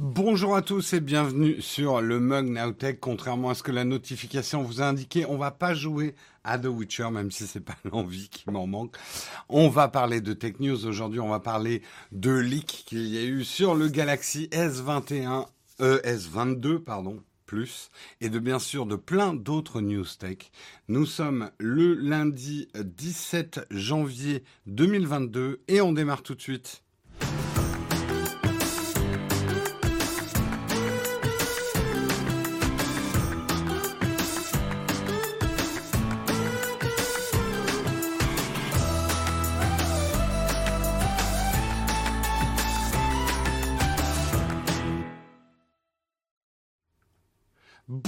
Bonjour à tous et bienvenue sur le Mug Nowtech. Contrairement à ce que la notification vous a indiqué, on va pas jouer à The Witcher, même si c'est pas l'envie qui m'en manque. On va parler de Tech News aujourd'hui. On va parler de leak qu'il y a eu sur le Galaxy S21, euh, S22, pardon, plus, et de bien sûr de plein d'autres news tech. Nous sommes le lundi 17 janvier 2022 et on démarre tout de suite.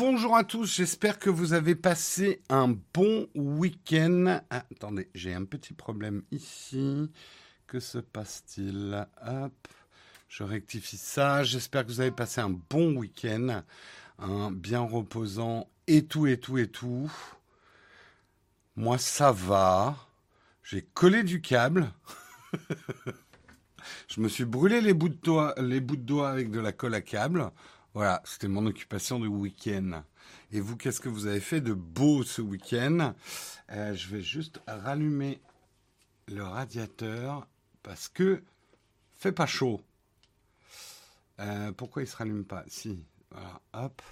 Bonjour à tous, j'espère que vous avez passé un bon week-end. Ah, attendez, j'ai un petit problème ici. Que se passe-t-il? Je rectifie ça. J'espère que vous avez passé un bon week-end, un bien reposant et tout, et tout, et tout. Moi, ça va. J'ai collé du câble. je me suis brûlé les bouts de doigts, les bouts de doigts avec de la colle à câble. Voilà, c'était mon occupation de week-end. Et vous, qu'est-ce que vous avez fait de beau ce week-end? Euh, Je vais juste rallumer le radiateur parce que fait pas chaud. Euh, pourquoi il se rallume pas? Si, voilà, hop.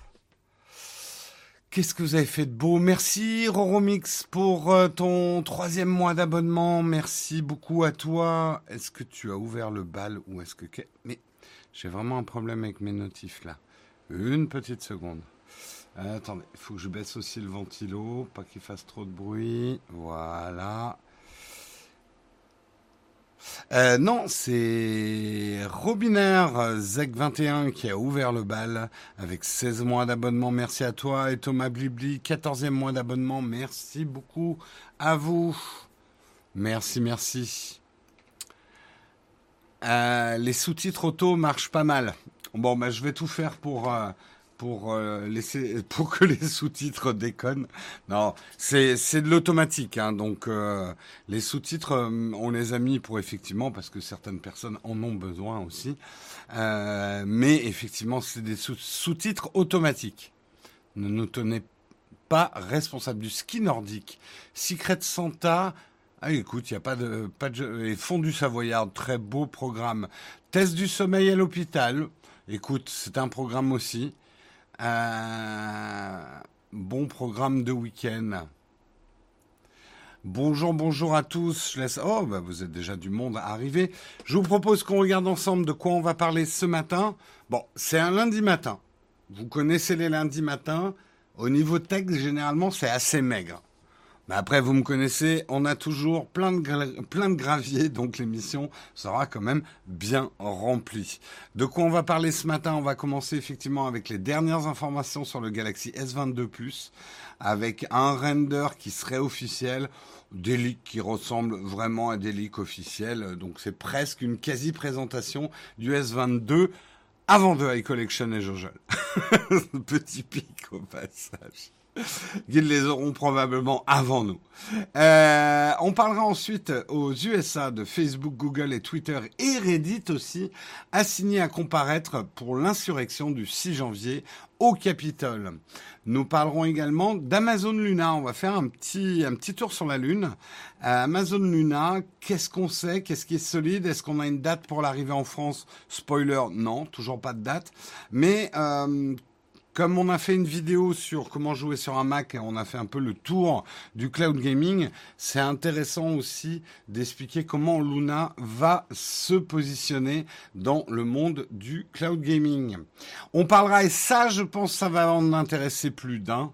Qu'est-ce que vous avez fait de beau? Merci Roromix pour euh, ton troisième mois d'abonnement. Merci beaucoup à toi. Est-ce que tu as ouvert le bal ou est-ce que... Mais j'ai vraiment un problème avec mes notifs là. Une petite seconde. Euh, attendez, il faut que je baisse aussi le ventilo, pas qu'il fasse trop de bruit. Voilà. Euh, non, c'est Robinaire Zek21 qui a ouvert le bal avec 16 mois d'abonnement. Merci à toi. Et Thomas Blibli, 14e mois d'abonnement. Merci beaucoup à vous. Merci, merci. Euh, les sous-titres auto marchent pas mal. Bon, bah, je vais tout faire pour euh, pour euh, laisser pour que les sous-titres déconnent. Non, c'est de l'automatique, hein, donc euh, les sous-titres on les a mis pour effectivement parce que certaines personnes en ont besoin aussi. mais effectivement, c'est des sous-titres automatiques. Ne nous tenez pas responsable du ski nordique. Secret Santa. Ah, écoute, il n'y a pas de, pas de, et Fondu Savoyard, très beau programme. Test du sommeil à l'hôpital. Écoute, c'est un programme aussi. Bon programme de week-end. Bonjour, bonjour à tous. Je laisse. Oh, bah vous êtes déjà du monde à arriver. Je vous propose qu'on regarde ensemble de quoi on va parler ce matin. Bon, c'est un lundi matin. Vous connaissez les lundis matins. Au niveau texte, généralement, c'est assez maigre. Mais après, vous me connaissez, on a toujours plein de, plein de graviers, donc l'émission sera quand même bien remplie. De quoi on va parler ce matin? On va commencer effectivement avec les dernières informations sur le Galaxy S22 Plus, avec un render qui serait officiel, des leaks qui ressemblent vraiment à des leaks officiels, donc c'est presque une quasi-présentation du S22 avant de High Collection et Jojol. Petit pic au passage qu'ils les auront probablement avant nous. Euh, on parlera ensuite aux USA de Facebook, Google et Twitter et Reddit aussi, assignés à comparaître pour l'insurrection du 6 janvier au Capitole. Nous parlerons également d'Amazon Luna. On va faire un petit, un petit tour sur la Lune. Euh, Amazon Luna, qu'est-ce qu'on sait? Qu'est-ce qui est solide? Est-ce qu'on a une date pour l'arrivée en France? Spoiler, non, toujours pas de date. Mais euh, comme on a fait une vidéo sur comment jouer sur un Mac et on a fait un peu le tour du cloud gaming, c'est intéressant aussi d'expliquer comment Luna va se positionner dans le monde du cloud gaming. On parlera, et ça je pense ça va en intéresser plus d'un,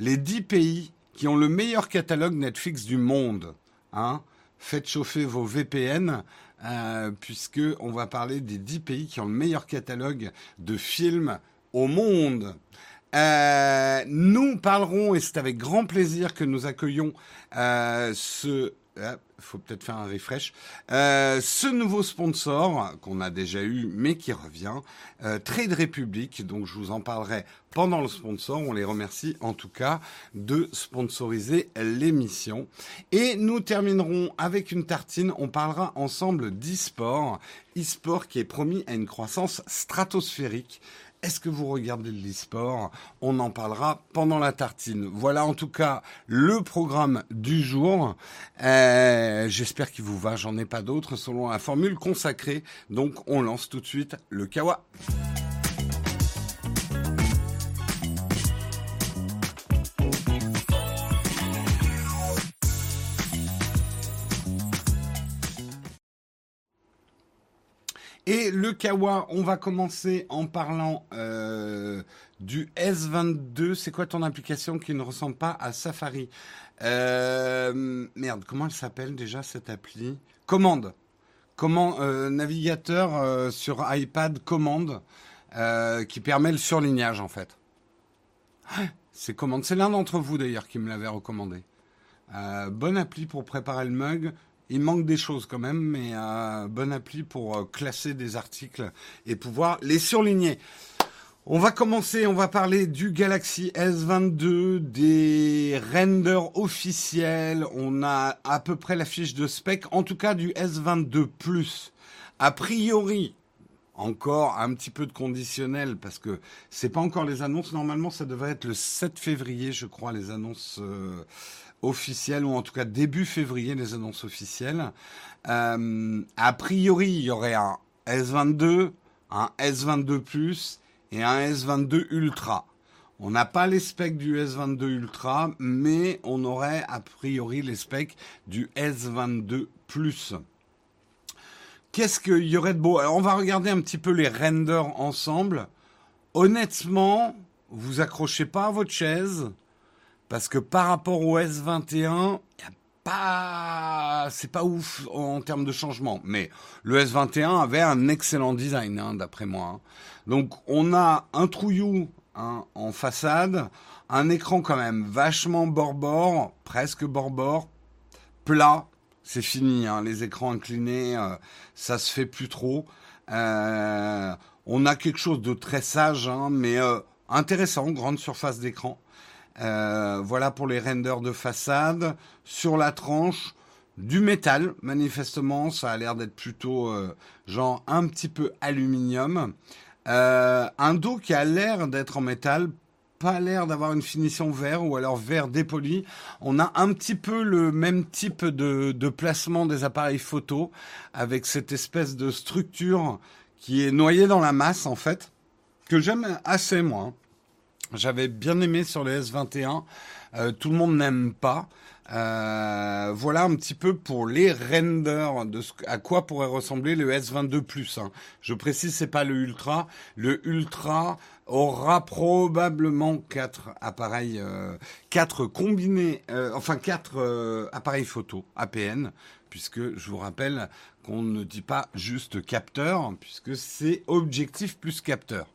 les 10 pays qui ont le meilleur catalogue Netflix du monde. Hein Faites chauffer vos VPN. Euh, puisque on va parler des 10 pays qui ont le meilleur catalogue de films au monde. Euh, nous parlerons, et c'est avec grand plaisir que nous accueillons euh, ce il faut peut-être faire un refresh. Euh, ce nouveau sponsor qu'on a déjà eu, mais qui revient, euh, Trade Republic. Donc je vous en parlerai pendant le sponsor. On les remercie en tout cas de sponsoriser l'émission. Et nous terminerons avec une tartine. On parlera ensemble d'e-sport, e-sport qui est promis à une croissance stratosphérique. Est-ce que vous regardez l'e-sport On en parlera pendant la tartine. Voilà en tout cas le programme du jour. Euh, j'espère qu'il vous va. J'en ai pas d'autres selon la formule consacrée. Donc on lance tout de suite le kawa. Et le Kawa, on va commencer en parlant euh, du S22. C'est quoi ton application qui ne ressemble pas à Safari? Euh, Merde, comment elle s'appelle déjà cette appli? Commande. Comment euh, navigateur sur iPad commande qui permet le surlignage en fait. Ah, c'est commande. C'est l'un d'entre vous d'ailleurs qui me l'avait recommandé. bonne appli pour préparer le mug. Il manque des choses quand même, mais euh, bonne appli pour euh, classer des articles et pouvoir les surligner. On va commencer, on va parler du Galaxy S22, des renders officiels. On a à peu près la fiche de spec, en tout cas du S22 Plus. A priori, encore un petit peu de conditionnel parce que c'est pas encore les annonces. Normalement, ça devrait être le 7 février, je crois, les annonces. Euh, officielles, ou en tout cas début février, les annonces officielles. Euh, a priori, il y aurait un S22, un S22 Plus et un S22 Ultra. On n'a pas les specs du S22 Ultra, mais on aurait a priori les specs du S22 Plus. Qu'est-ce qu'il y aurait de beau? On va regarder un petit peu les renders ensemble. Honnêtement, vous accrochez pas à votre chaise. Parce que par rapport au S21, pas, c'est pas ouf en termes de changement. Mais le S21 avait un excellent design, hein, d'après moi. Hein. Donc on a un trouillou hein, en façade, un écran quand même vachement bord-bord, presque bord-bord, plat. C'est fini, les écrans inclinés, euh, ça se fait plus trop. Euh, on a quelque chose de très sage, mais euh, intéressant, grande surface d'écran. Euh, voilà pour les renders de façade. Sur la tranche, du métal, manifestement, ça a l'air d'être plutôt euh, genre un petit peu aluminium. Euh, un dos qui a l'air d'être en métal, pas l'air d'avoir une finition vert ou alors vert dépoli. On a un petit peu le même type de, de placement des appareils photo avec cette espèce de structure qui est noyée dans la masse en fait, que j'aime assez moi. J'avais bien aimé sur le S21. Euh, tout le monde n'aime pas. Euh, voilà un petit peu pour les renders de ce, à quoi pourrait ressembler le S22 Plus. Hein. Je précise, c'est pas le Ultra. Le Ultra aura probablement quatre appareils, euh, quatre combinés, euh, enfin quatre euh, appareils photo APN, puisque je vous rappelle qu'on ne dit pas juste capteur, puisque c'est objectif plus capteur.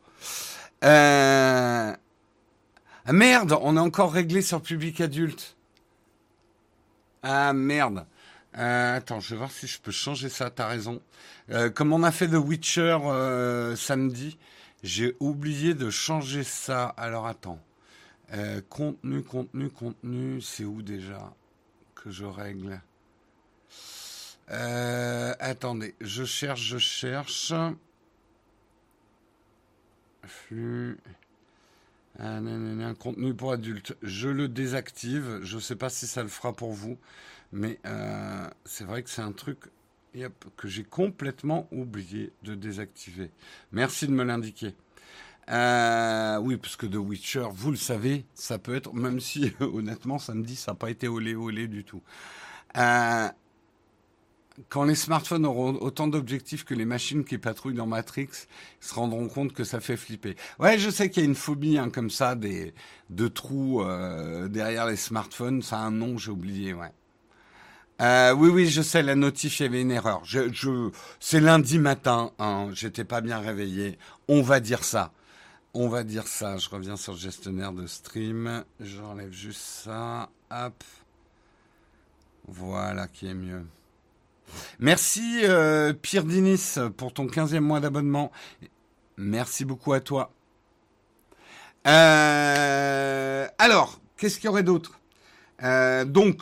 Euh, ah merde, on est encore réglé sur public adulte. Ah merde. Euh, attends, je vais voir si je peux changer ça, t'as raison. Euh, comme on a fait The Witcher euh, samedi, j'ai oublié de changer ça. Alors attends. contenu, contenu, contenu, c'est où déjà que je règle? Attendez, je cherche, je cherche. Flux. Un, un, contenu pour adultes. Je le désactive. Je ne sais pas si ça le fera pour vous. Mais euh, c'est vrai que c'est un truc que j'ai complètement oublié de désactiver. Merci de me l'indiquer. Euh, oui, parce que The Witcher, vous le savez, ça peut être, même si honnêtement, samedi, ça n'a pas été olé olé du tout. Euh, quand les smartphones auront autant d'objectifs que les machines qui patrouillent dans Matrix, ils se rendront compte que ça fait flipper. Ouais, je sais qu'il y a une phobie hein, comme ça, des de trous euh, derrière les smartphones. Ça a un nom, j'ai oublié. Ouais. Euh, oui, oui, je sais, la notif, il y avait une erreur. C'est lundi matin, hein, j'étais pas bien réveillé. On va dire ça. On va dire ça. Je reviens sur le gestionnaire de stream. J'enlève juste ça. Hop. Voilà qui est mieux. Merci euh, Pierre Dinis pour ton 15e mois d'abonnement. Merci beaucoup à toi. Euh, alors, qu'est-ce qu'il y aurait d'autre? Euh, Donc,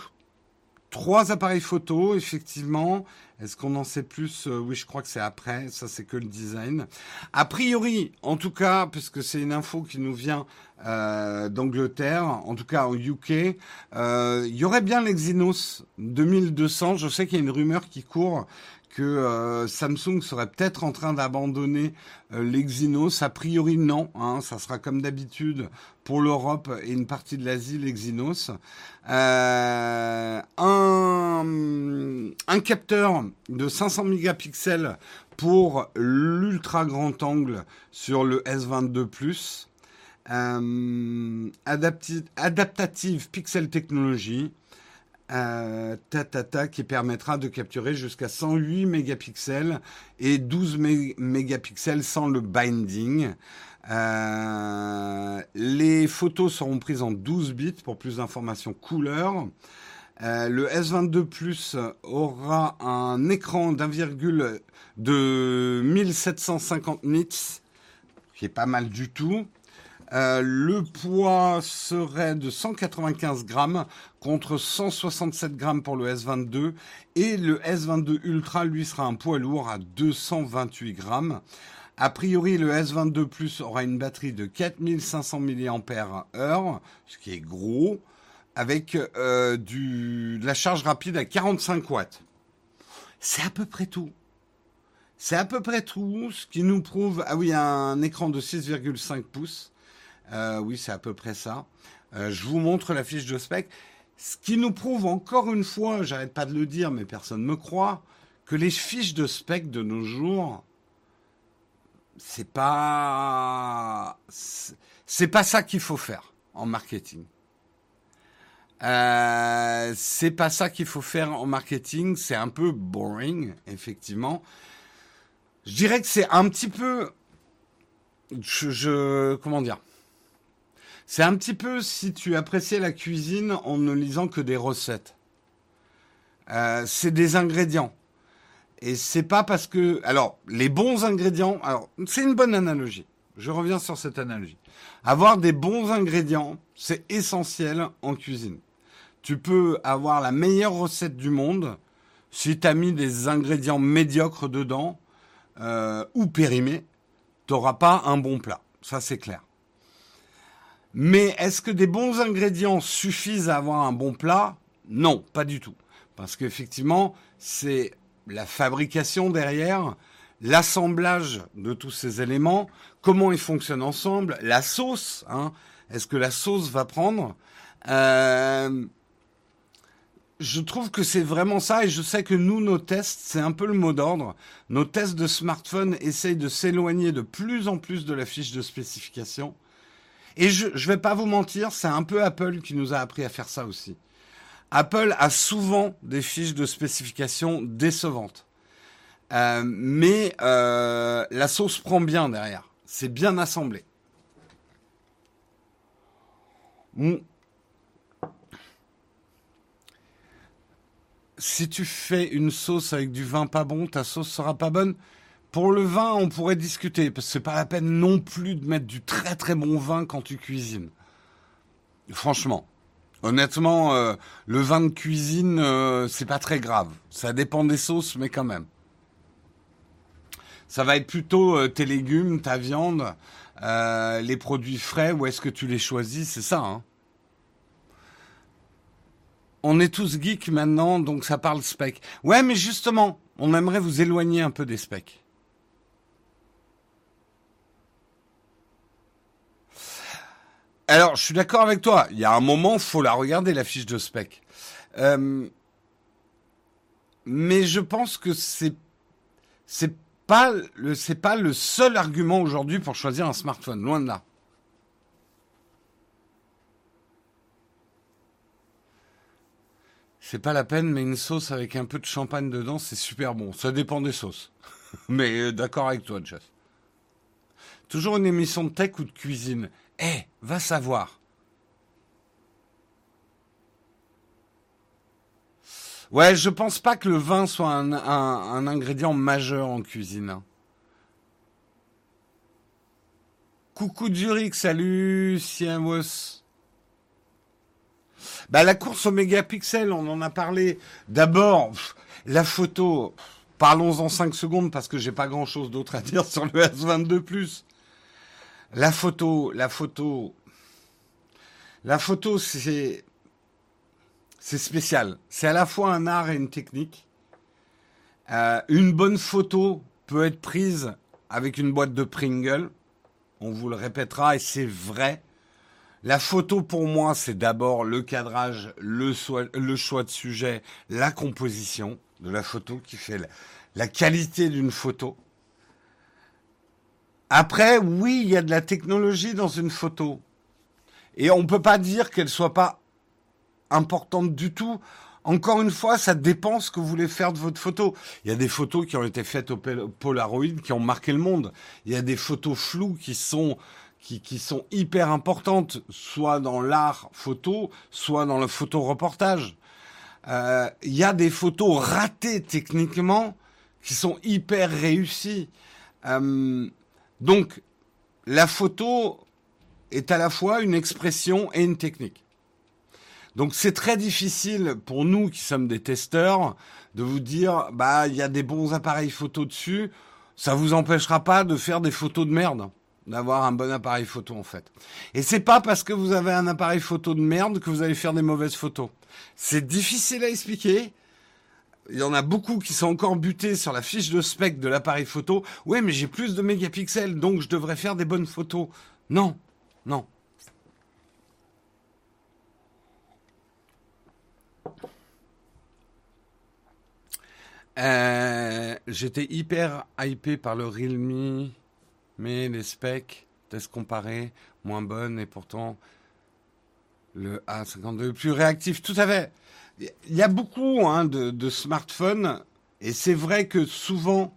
trois appareils photo, effectivement. Est-ce qu'on en sait plus euh, Oui, je crois que c'est après. Ça, c'est que le design. A priori, en tout cas, puisque c'est une info qui nous vient euh, d'Angleterre, en tout cas au UK, euh, il y aurait bien l'Exynos 2200. Je sais qu'il y a une rumeur qui court que euh, Samsung serait peut-être en train d'abandonner euh, l'Exynos. A priori, non. Hein, ça sera comme d'habitude pour l'Europe et une partie de l'Asie, l'Exynos. Euh, un, capteur de 500 mégapixels pour l'ultra grand angle sur le S22 Plus. Adaptative Pixel Technology euh, qui permettra de capturer jusqu'à 108 mégapixels et 12 mégapixels sans le binding. Euh, les photos seront prises en 12 bits pour plus d'informations couleur. Euh, le S22 Plus aura un écran d'un virgule de 1750 nits, qui est pas mal du tout. Euh, le poids serait de 195 grammes contre 167 grammes pour le S22 et le S22 Ultra lui sera un poids lourd à 228 grammes. A priori, le S22 Plus aura une batterie de 4500 mAh, ce qui est gros, avec euh, de la charge rapide à 45 watts. C'est à peu près tout. C'est à peu près tout, ce qui nous prouve... Ah oui, un écran de 6,5 pouces euh, oui, c'est à peu près ça. Euh, je vous montre la fiche de spec. Ce qui nous prouve encore une fois, j'arrête pas de le dire, mais personne ne me croit, que les fiches de spec de nos jours, c'est pas, c'est pas ça qu'il faut faire en marketing. Euh, c'est pas ça qu'il faut faire en marketing. C'est un peu boring, effectivement. Je dirais que c'est un petit peu, je comment dire? C'est un petit peu si tu appréciais la cuisine en ne lisant que des recettes. Euh, c'est des ingrédients. Et c'est pas parce que. Alors, les bons ingrédients. Alors, c'est une bonne analogie. Je reviens sur cette analogie. Avoir des bons ingrédients, c'est essentiel en cuisine. Tu peux avoir la meilleure recette du monde si tu as mis des ingrédients médiocres dedans euh, ou périmés, tu n'auras pas un bon plat. Ça, c'est clair. Mais est-ce que des bons ingrédients suffisent à avoir un bon plat? Non, pas du tout. Parce qu'effectivement, c'est la fabrication derrière, l'assemblage de tous ces éléments, comment ils fonctionnent ensemble, la sauce. Hein, est-ce que la sauce va prendre? Euh, je trouve que c'est vraiment ça et je sais que nous, nos tests, c'est un peu le mot d'ordre. Nos tests de smartphone essayent de s'éloigner de plus en plus de la fiche de spécification. Et je ne vais pas vous mentir, c'est un peu Apple qui nous a appris à faire ça aussi. Apple a souvent des fiches de spécification décevantes. Euh, mais euh, la sauce prend bien derrière. C'est bien assemblé. Si tu fais une sauce avec du vin pas bon, ta sauce sera pas bonne. Pour le vin, on pourrait discuter, parce que c'est pas la peine non plus de mettre du très très bon vin quand tu cuisines. Franchement. Honnêtement, euh, le vin de cuisine, euh, c'est pas très grave. Ça dépend des sauces, mais quand même. Ça va être plutôt euh, tes légumes, ta viande, les produits frais, où est-ce que tu les choisis, c'est ça. Hein. On est tous geeks maintenant, donc ça parle spec. Ouais, mais justement, on aimerait vous éloigner un peu des specs. Alors, je suis d'accord avec toi. Il y a un moment, faut la regarder la fiche de spec. Euh, mais je pense que c'est c'est pas le seul argument aujourd'hui pour choisir un smartphone. Loin de là. C'est pas la peine, mais une sauce avec un peu de champagne dedans, c'est super bon. Ça dépend des sauces. mais euh, d'accord avec toi, Jeff. Toujours une émission de tech ou de cuisine? Eh, va savoir. Ouais, je pense pas que le vin soit un, ingrédient majeur en cuisine. Coucou Zurich, salut Sienwos. Bah, la course au mégapixel, on en a parlé. D'abord, la photo. Parlons-en 5 secondes parce que j'ai pas grand chose d'autre à dire sur le S22+. La photo, la photo. La photo, c'est, spécial. C'est à la fois un art et une technique. Euh, une bonne photo peut être prise avec une boîte de Pringle on vous le répétera et c'est vrai. La photo pour moi, c'est d'abord le cadrage, le, choix de sujet, la composition de la photo qui fait la, qualité d'une photo. Après, oui, il y a de la technologie dans une photo. Et on ne peut pas dire qu'elle soit pas importante du tout. Encore une fois, ça dépend ce que vous voulez faire de votre photo. Il y a des photos qui ont été faites au Polaroid qui ont marqué le monde. Il y a des photos floues qui sont qui, qui sont hyper importantes, soit dans l'art photo, soit dans le photoreportage. Euh, il y a des photos ratées techniquement qui sont hyper réussies. Euh, donc, la photo est à la fois une expression et une technique. Donc c'est très difficile pour nous qui sommes des testeurs de vous dire bah il y a des bons appareils photo dessus, ça vous empêchera pas de faire des photos de merde, d'avoir un bon appareil photo en fait. Et c'est pas parce que vous avez un appareil photo de merde que vous allez faire des mauvaises photos. C'est difficile à expliquer. Il y en a beaucoup qui sont encore butés sur la fiche de spec de l'appareil photo. Ouais, mais j'ai plus de mégapixels, donc je devrais faire des bonnes photos. Non, non, Euh, j'étais hyper hypé par le Realme, mais les specs, tests comparés, moins bonnes, et pourtant le A52 plus réactif. Tout à fait. Il y a beaucoup hein, de, smartphones, et c'est vrai que souvent,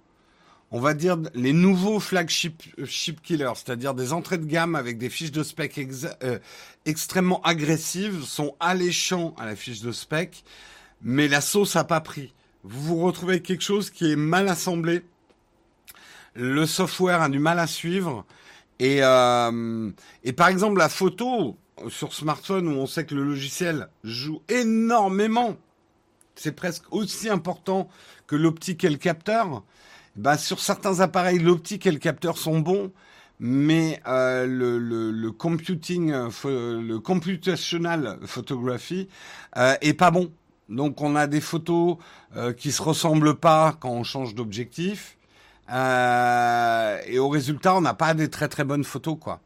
on va dire les nouveaux flagship chip killers, c'est-à-dire des entrées de gamme avec des fiches de spec euh, extrêmement agressives, sont alléchants à la fiche de spec, mais la sauce a pas pris vous vous retrouvez avec quelque chose qui est mal assemblé. Le software a du mal à suivre. Et, euh, et par exemple, la photo sur smartphone où on sait que le logiciel joue énormément, c'est presque aussi important que l'optique et le capteur. Bah, sur certains appareils, l'optique et le capteur sont bons, mais euh, le, computing, euh, le computational photography euh, est pas bon. Donc on a des photos euh, qui se ressemblent pas quand on change d'objectif. Euh, et au résultat, on n'a pas des très très bonnes photos, quoi.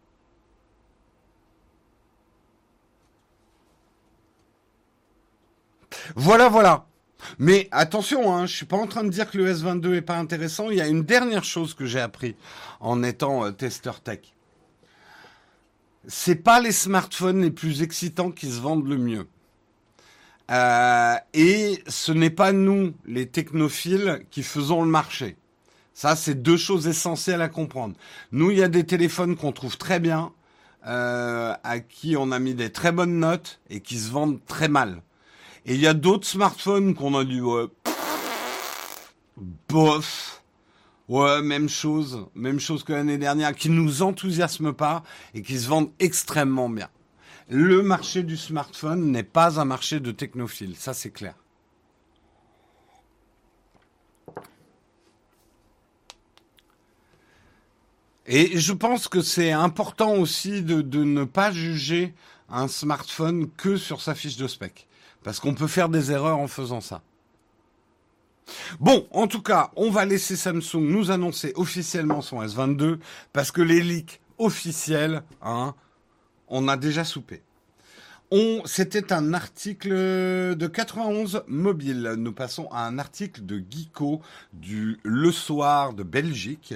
Voilà, voilà. Mais attention, hein, je suis pas en train de dire que le S22 est pas intéressant. Il y a une dernière chose que j'ai appris en étant euh, testeur tech. C'est pas les smartphones les plus excitants qui se vendent le mieux. Euh, et ce n'est pas nous, les technophiles, qui faisons le marché. Ça, c'est deux choses essentielles à comprendre. Nous, il y a des téléphones qu'on trouve très bien, euh, à qui on a mis des très bonnes notes et qui se vendent très mal. Et il y a d'autres smartphones qu'on a dit ouais, bof, ouais, même chose, même chose que l'année dernière, qui nous enthousiasment pas et qui se vendent extrêmement bien le marché du smartphone n'est pas un marché de technophiles, ça c'est clair. Et je pense que c'est important aussi de, ne pas juger un smartphone que sur sa fiche de spec. Parce qu'on peut faire des erreurs en faisant ça. Bon, en tout cas, on va laisser Samsung nous annoncer officiellement son S22 parce que les leaks officiels, hein, on a déjà soupé. C'était un article de 91 mobile. Nous passons à un article de Geeko du Le Soir de Belgique.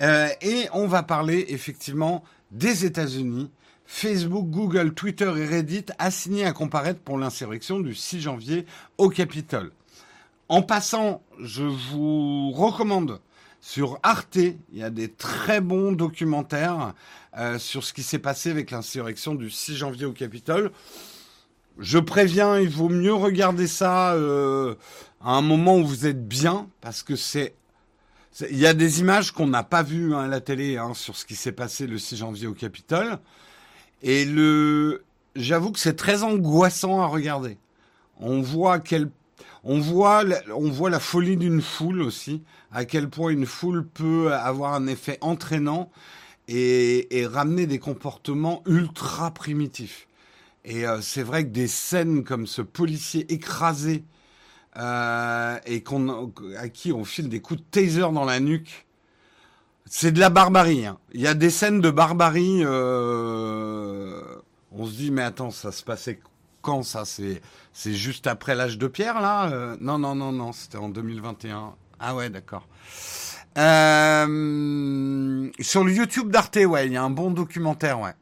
Euh, et on va parler effectivement des États-Unis. Facebook, Google, Twitter et Reddit assignés à comparaître pour l'insurrection du 6 janvier au Capitole. En passant, je vous recommande sur Arte, il y a des très bons documentaires euh, sur ce qui s'est passé avec l'insurrection du 6 janvier au Capitole. je préviens, il vaut mieux regarder ça euh, à un moment où vous êtes bien, parce que c'est il y a des images qu'on n'a pas vues hein, à la télé hein, sur ce qui s'est passé le 6 janvier au Capitole. Et le, j'avoue que c'est très angoissant à regarder. On voit quel, on voit, on voit la folie d'une foule aussi, à quel point une foule peut avoir un effet entraînant et, ramener des comportements ultra primitifs. Et euh, c'est vrai que des scènes comme ce policier écrasé euh, et qu'on, à qui on file des coups de taser dans la nuque. C'est de la barbarie. Hein. Il y a des scènes de barbarie. Euh, on se dit mais attends, ça se passait quand ça? C'est c'est juste après l'âge de pierre là euh, Non non non non, c'était en 2021. Ah ouais d'accord. Euh, sur le YouTube d'Arte, ouais, il y a un bon documentaire, ouais.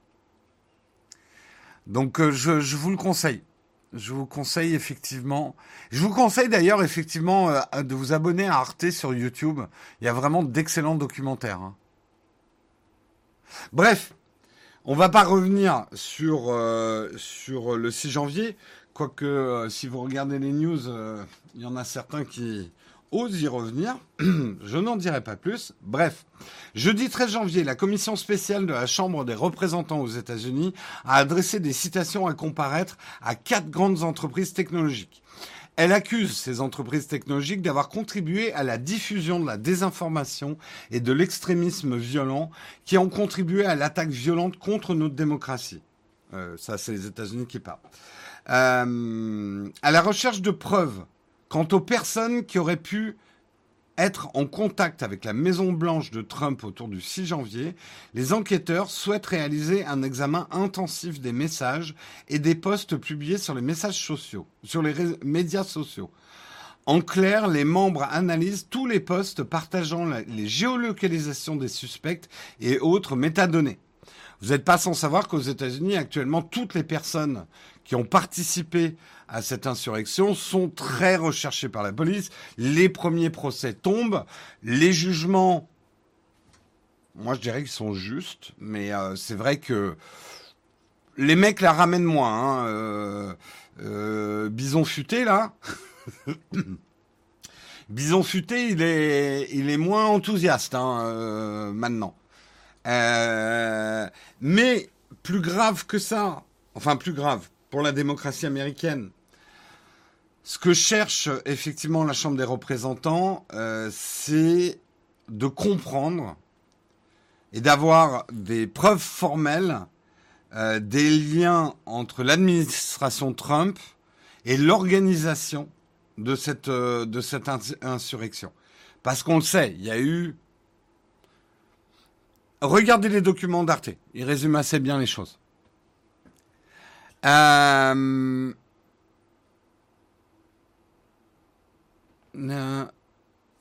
Donc je, je vous le conseille. Je vous conseille effectivement. Je vous conseille d'ailleurs effectivement euh, de vous abonner à Arte sur YouTube. Il y a vraiment d'excellents documentaires. Hein. Bref, on va pas revenir sur euh, le 6 janvier, quoique euh, si vous regardez les news, il y en a certains qui ose y revenir. Je n'en dirai pas plus. Bref, jeudi 13 janvier, la commission spéciale de la Chambre des représentants aux États-Unis a adressé des citations à comparaître à quatre grandes entreprises technologiques. Elle accuse ces entreprises technologiques d'avoir contribué à la diffusion de la désinformation et de l'extrémisme violent qui ont contribué à l'attaque violente contre notre démocratie. Euh, ça, c'est les États-Unis qui parlent. Euh, à la recherche de preuves Quant aux personnes qui auraient pu être en contact avec la Maison Blanche de Trump autour du 6 janvier, les enquêteurs souhaitent réaliser un examen intensif des messages et des posts publiés sur les messages sociaux, sur les médias sociaux. En clair, les membres analysent tous les posts partageant les géolocalisations des suspects et autres métadonnées. Vous n'êtes pas sans savoir qu'aux États-Unis, actuellement, toutes les personnes qui ont participé à cette insurrection sont très recherchés par la police. Les premiers procès tombent, les jugements, moi je dirais qu'ils sont justes, mais euh, c'est vrai que les mecs la ramènent moins. Hein. Euh, euh, Bison futé là. Bison futé, il est, il est moins enthousiaste hein, maintenant. mais plus grave que ça, enfin plus grave pour la démocratie américaine, ce que cherche effectivement la Chambre des représentants, euh, c'est de comprendre et d'avoir des preuves formelles euh, des liens entre l'administration Trump et l'organisation de cette, euh, de cette insurrection. Parce qu'on le sait, il y a eu... Regardez les documents d'Arte, ils résument assez bien les choses.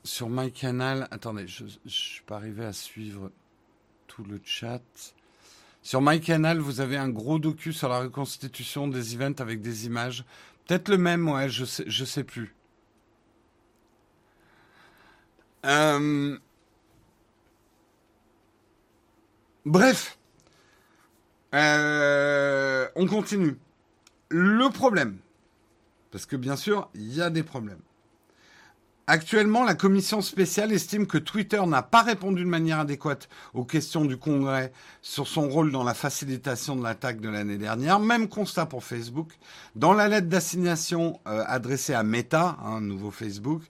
Sur my canal, attendez, je ne suis pas arrivé à suivre tout le chat. Sur my canal, vous avez un gros docu sur la reconstitution des events avec des images. Peut-être le même, ouais, je sais, je sais plus. Euh, bref, euh, on continue. Le problème, parce que bien sûr, il y a des problèmes. Actuellement, la commission spéciale estime que Twitter n'a pas répondu de manière adéquate aux questions du Congrès sur son rôle dans la facilitation de l'attaque de l'année dernière. Même constat pour Facebook. Dans la lettre d'assignation euh, adressée à Meta, un nouveau Facebook,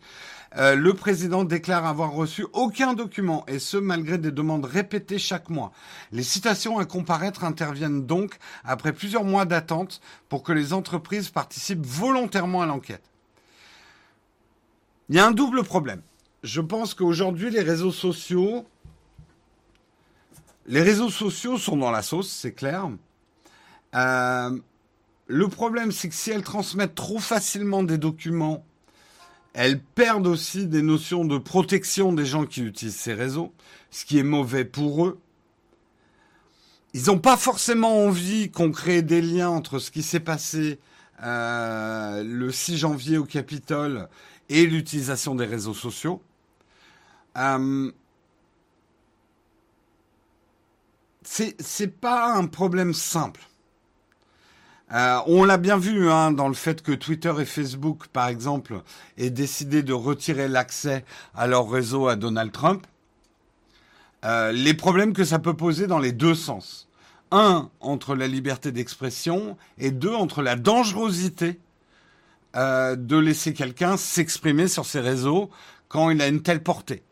euh, le président déclare avoir reçu aucun document, et ce malgré des demandes répétées chaque mois. Les citations à comparaître interviennent donc après plusieurs mois d'attente pour que les entreprises participent volontairement à l'enquête. Il y a un double problème. Je pense qu'aujourd'hui, les réseaux sociaux, les réseaux sociaux sont dans la sauce, c'est clair. Euh, le problème, c'est que si elles transmettent trop facilement des documents, elles perdent aussi des notions de protection des gens qui utilisent ces réseaux, ce qui est mauvais pour eux. Ils n'ont pas forcément envie qu'on crée des liens entre ce qui s'est passé euh, le 6 janvier au Capitole et l'utilisation des réseaux sociaux. Euh, c'est pas un problème simple. Euh, on l'a bien vu hein, dans le fait que Twitter et Facebook, par exemple, aient décidé de retirer l'accès à leur réseau à Donald Trump. Euh, les problèmes que ça peut poser dans les deux sens. Un, entre la liberté d'expression, et deux, entre la dangerosité euh, de laisser quelqu'un s'exprimer sur ses réseaux quand il a une telle portée.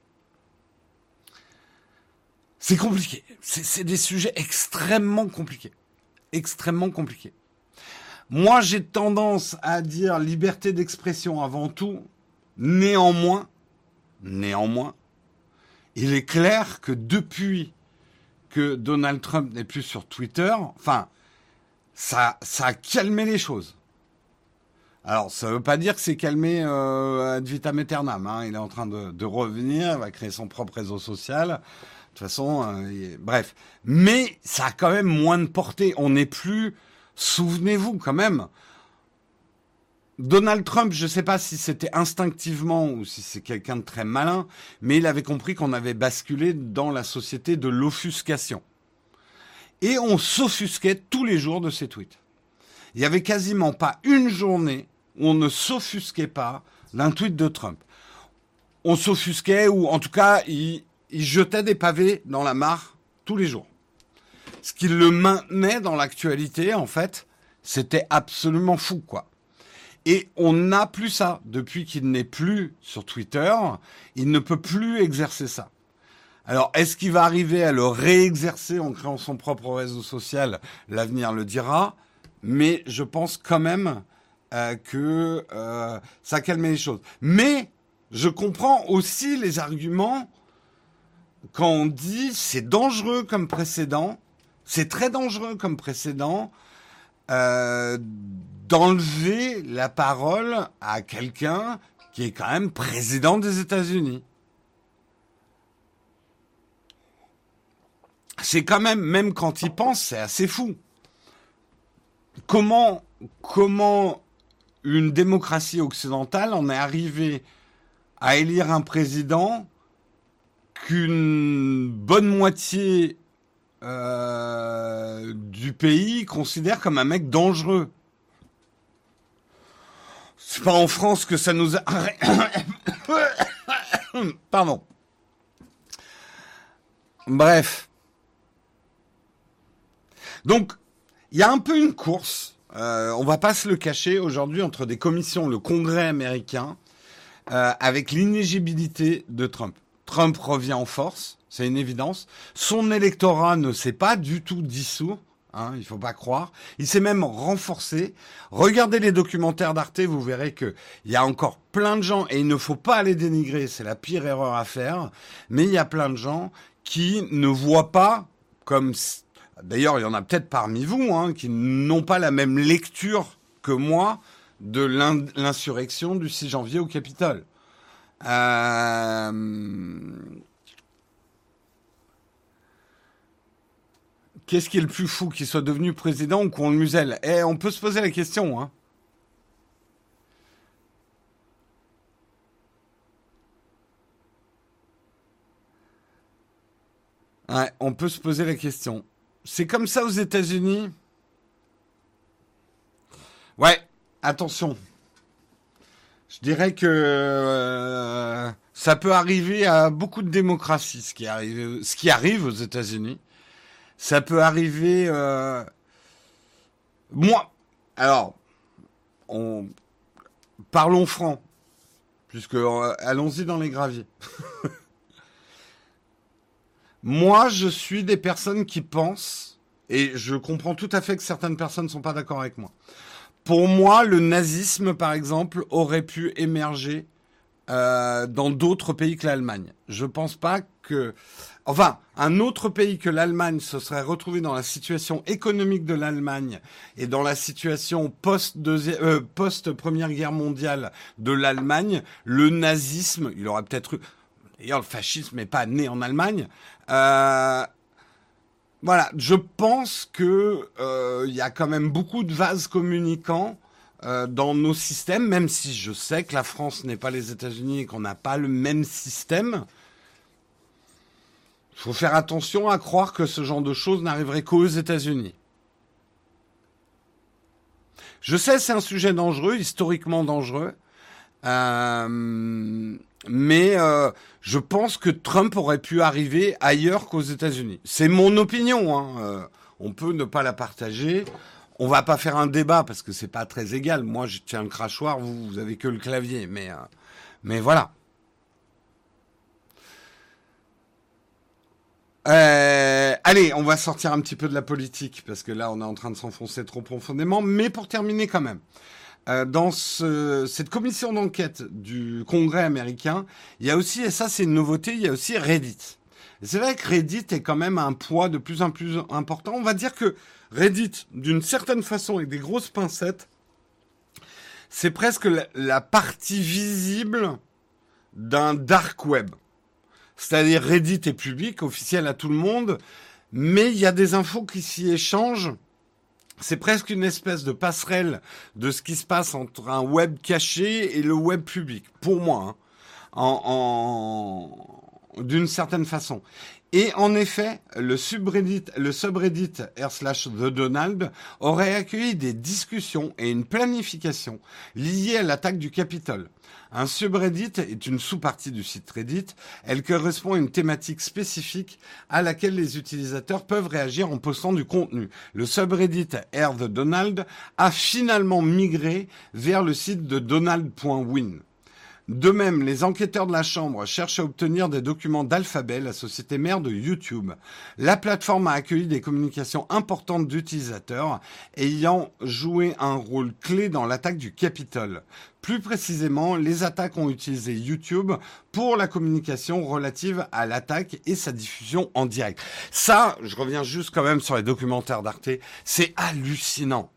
C'est compliqué. C'est des sujets extrêmement compliqués. Extrêmement compliqués. Moi, j'ai tendance à dire liberté d'expression avant tout. Néanmoins, néanmoins, il est clair que depuis que Donald Trump n'est plus sur Twitter, enfin, ça, ça a calmé les choses. Alors, ça ne veut pas dire que c'est calmé euh, ad vitam aeternam. Hein. Il est en train de, de, revenir, va créer son propre réseau social. De toute façon, euh, bref. Mais ça a quand même moins de portée. On n'est plus Souvenez-vous quand même, Donald Trump, je ne sais pas si c'était instinctivement ou si c'est quelqu'un de très malin, mais il avait compris qu'on avait basculé dans la société de l'offuscation. Et on s'offusquait tous les jours de ses tweets. Il n'y avait quasiment pas une journée on ne s'offusquait pas d'un tweet de Trump. On s'offusquait ou en tout cas, il, jetait des pavés dans la mare tous les jours ce qui le maintenait dans l'actualité, en fait, c'était absolument fou, quoi. Et on n'a plus ça. Depuis qu'il n'est plus sur Twitter, il ne peut plus exercer ça. Alors, est-ce qu'il va arriver à le réexercer en créant son propre réseau social? L'avenir le dira. Mais je pense quand même euh, que euh, ça calme les choses. Mais je comprends aussi les arguments quand on dit c'est dangereux comme précédent c'est très dangereux comme précédent euh, d'enlever la parole à quelqu'un qui est quand même président des États-Unis. C'est quand même, même quand il pense, c'est assez fou. Comment, comment une démocratie occidentale en est arrivée à élire un président qu'une bonne moitié euh, du pays considère comme un mec dangereux. C'est pas en France que ça nous a... Pardon. Bref. Donc, il y a un peu une course, euh, on va pas se le cacher aujourd'hui, entre des commissions, le Congrès américain, euh, avec l'inégibilité de Trump. Trump revient en force, c'est une évidence. Son électorat ne s'est pas du tout dissous. Hein, il faut pas croire. Il s'est même renforcé. Regardez les documentaires d'Arte, vous verrez que il y a encore plein de gens et il ne faut pas les dénigrer. C'est la pire erreur à faire. Mais il y a plein de gens qui ne voient pas comme. D'ailleurs, il y en a peut-être parmi vous hein, qui n'ont pas la même lecture que moi de l'insurrection du 6 janvier au Capitole. Euh Qu'est-ce qui est le plus fou, qu'il soit devenu président ou qu'on le muselle? Eh, on peut se poser la question, hein. On peut se poser la question. C'est comme ça aux États-Unis Ouais, attention. Je dirais que euh, ça peut arriver à beaucoup de démocraties, ce qui arrive, aux États-Unis. Ça peut arriver. Euh... Moi, alors, on... parlons franc, puisque euh, allons-y dans les graviers. Moi, je suis des personnes qui pensent, et je comprends tout à fait que certaines personnes ne sont pas d'accord avec moi. Pour moi, le nazisme, par exemple, aurait pu émerger euh, dans d'autres pays que l'Allemagne. Je pense pas que Enfin, un autre pays que l'Allemagne se serait retrouvé dans la situation économique de l'Allemagne et dans la situation post, euh, post Première Guerre mondiale de l'Allemagne, le nazisme, il aurait peut-être eu. D'ailleurs, le fascisme n'est pas né en Allemagne. Euh, voilà, je pense que euh, il y a quand même beaucoup de vases communicants euh, dans nos systèmes, même si je sais que la France n'est pas les États-Unis et qu'on n'a pas le même système. Il faut faire attention à croire que ce genre de choses n'arriverait qu'aux États-Unis. Je sais, c'est un sujet dangereux, historiquement dangereux. Euh, mais euh, je pense que Trump aurait pu arriver ailleurs qu'aux États-Unis. C'est mon opinion. Hein. Euh, on peut ne pas la partager. On va pas faire un débat parce que c'est pas très égal. Moi, je tiens le crachoir, vous, vous avez que le clavier. Mais, euh, mais voilà. Allez, on va sortir un petit peu de la politique parce que là, on est en train de s'enfoncer trop profondément. Mais pour terminer, quand même, euh, dans ce, cette commission d'enquête du Congrès américain, il y a aussi, et ça c'est une nouveauté, il y a aussi Reddit. C'est vrai que Reddit est quand même un poids de plus en plus important. On va dire que Reddit, d'une certaine façon, avec des grosses pincettes, c'est presque la, la partie visible d'un dark web. C'est-à-dire Reddit est public, officiel à tout le monde, mais il y a des infos qui s'y échangent. C'est presque une espèce de passerelle de ce qui se passe entre un web caché et le web public, pour moi, hein, d'une certaine façon. Et en effet, le subreddit, le subreddit r slash The Donald aurait accueilli des discussions et une planification liées à l'attaque du Capitole. Un subreddit est une sous-partie du site Reddit. Elle correspond à une thématique spécifique à laquelle les utilisateurs peuvent réagir en postant du contenu. Le subreddit R The Donald a finalement migré vers le site de donald.win. De même, les enquêteurs de la Chambre cherchent à obtenir des documents d'Alphabet, la société mère de YouTube. La plateforme a accueilli des communications importantes d'utilisateurs ayant joué un rôle clé dans l'attaque du Capitole. Plus précisément, les attaques ont utilisé YouTube pour la communication relative à l'attaque et sa diffusion en direct. Ça, je reviens juste quand même sur les documentaires d'Arte, c'est hallucinant.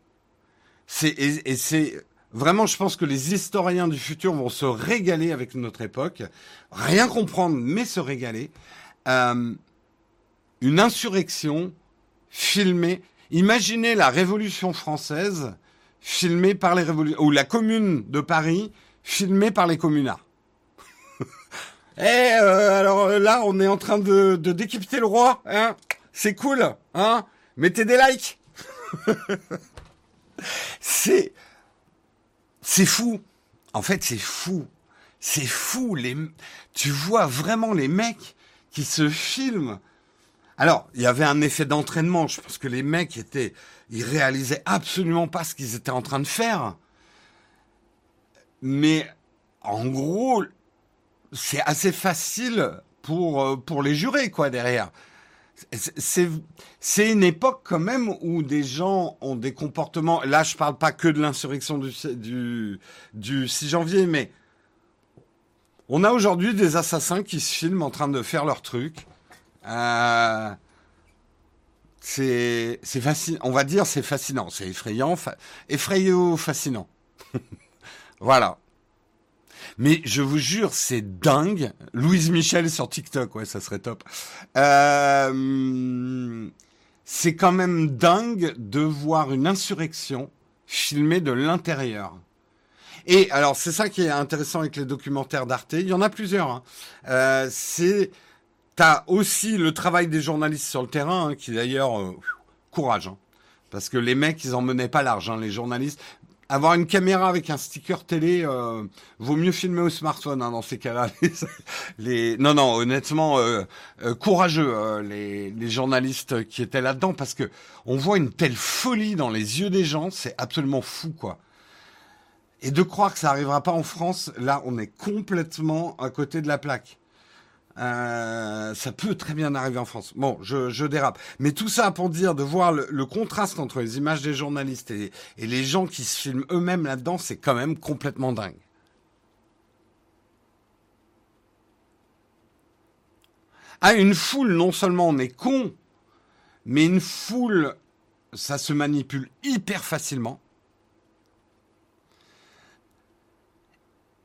C'est, et, et c'est, Vraiment, je pense que les historiens du futur vont se régaler avec notre époque. Rien comprendre, mais se régaler. Euh, une insurrection filmée. Imaginez la Révolution française filmée par les révolutions, ou la Commune de Paris filmée par les communards. Eh, euh, alors là, on est en train de, de décapiter le roi, hein C'est cool, hein Mettez des likes. C'est c'est fou. En fait, c'est fou. C'est fou. Tu vois vraiment les mecs qui se filment. Alors, il y avait un effet d'entraînement. Je pense que les mecs étaient, ils réalisaient absolument pas ce qu'ils étaient en train de faire. Mais en gros, c'est assez facile pour euh, pour les jurés quoi derrière c'est une époque quand même où des gens ont des comportements. Là, je parle pas que de l'insurrection du, du, du 6 janvier, mais on a aujourd'hui des assassins qui se filment en train de faire leur truc. Euh, c'est fascinant. On va dire c'est fascinant. C'est effrayant, effrayant, fascinant. voilà. Mais je vous jure, c'est dingue. Louise Michel sur TikTok, ouais, ça serait top. Euh, c'est quand même dingue de voir une insurrection filmée de l'intérieur. Et alors, c'est ça qui est intéressant avec les documentaires d'Arte. Il y en a plusieurs. Hein. Euh, c'est T'as aussi le travail des journalistes sur le terrain, hein, qui d'ailleurs, euh, courage, hein. parce que les mecs, ils en menaient pas large, hein, les journalistes avoir une caméra avec un sticker télé euh, vaut mieux filmer au smartphone hein, dans ces cas-là. Les, non non honnêtement euh, euh, courageux euh, les, les journalistes qui étaient là-dedans parce que on voit une telle folie dans les yeux des gens, c'est absolument fou quoi. Et de croire que ça arrivera pas en France, là on est complètement à côté de la plaque. Euh, ça peut très bien arriver en France. Bon, je, dérape. Mais tout ça pour dire de voir le, contraste entre les images des journalistes et, les gens qui se filment eux-mêmes là-dedans, c'est quand même complètement dingue. Ah, une foule, non seulement on est con, mais une foule, ça se manipule hyper facilement.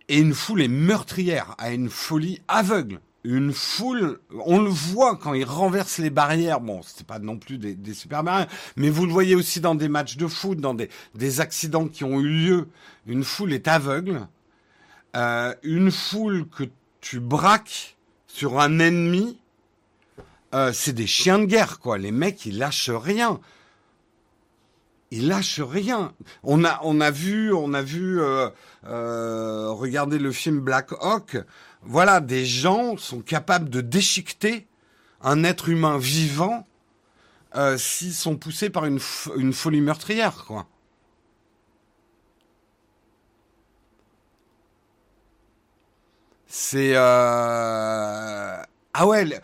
Et une foule est meurtrière, a une folie aveugle une foule, on le voit quand ils renversent les barrières. Bon, c'est pas non plus des, super barrières, mais vous le voyez aussi dans des matchs de foot, dans des, accidents qui ont eu lieu. Une foule est aveugle. Euh, une foule que tu braques sur un ennemi, euh, c'est des chiens de guerre, quoi. Les mecs, ils lâchent rien. il lâche rien. On a, on a vu, on a vu, euh, euh, regardez le film Black Hawk. Voilà, des gens sont capables de déchiqueter un être humain vivant euh, s'ils sont poussés par une, folie meurtrière, quoi. C'est euh... Ah ouais,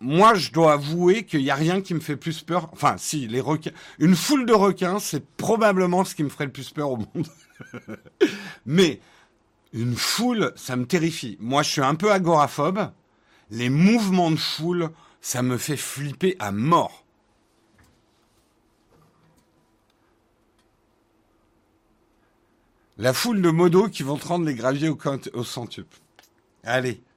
moi je dois avouer qu'il n'y a rien qui me fait plus peur. Enfin, si, les requins. Une foule de requins, c'est probablement ce qui me ferait le plus peur au monde. Mais une foule, ça me terrifie. Moi, je suis un peu agoraphobe. Les mouvements de foule, ça me fait flipper à mort. La foule de modos qui vont te les graviers au, au centuple. Allez.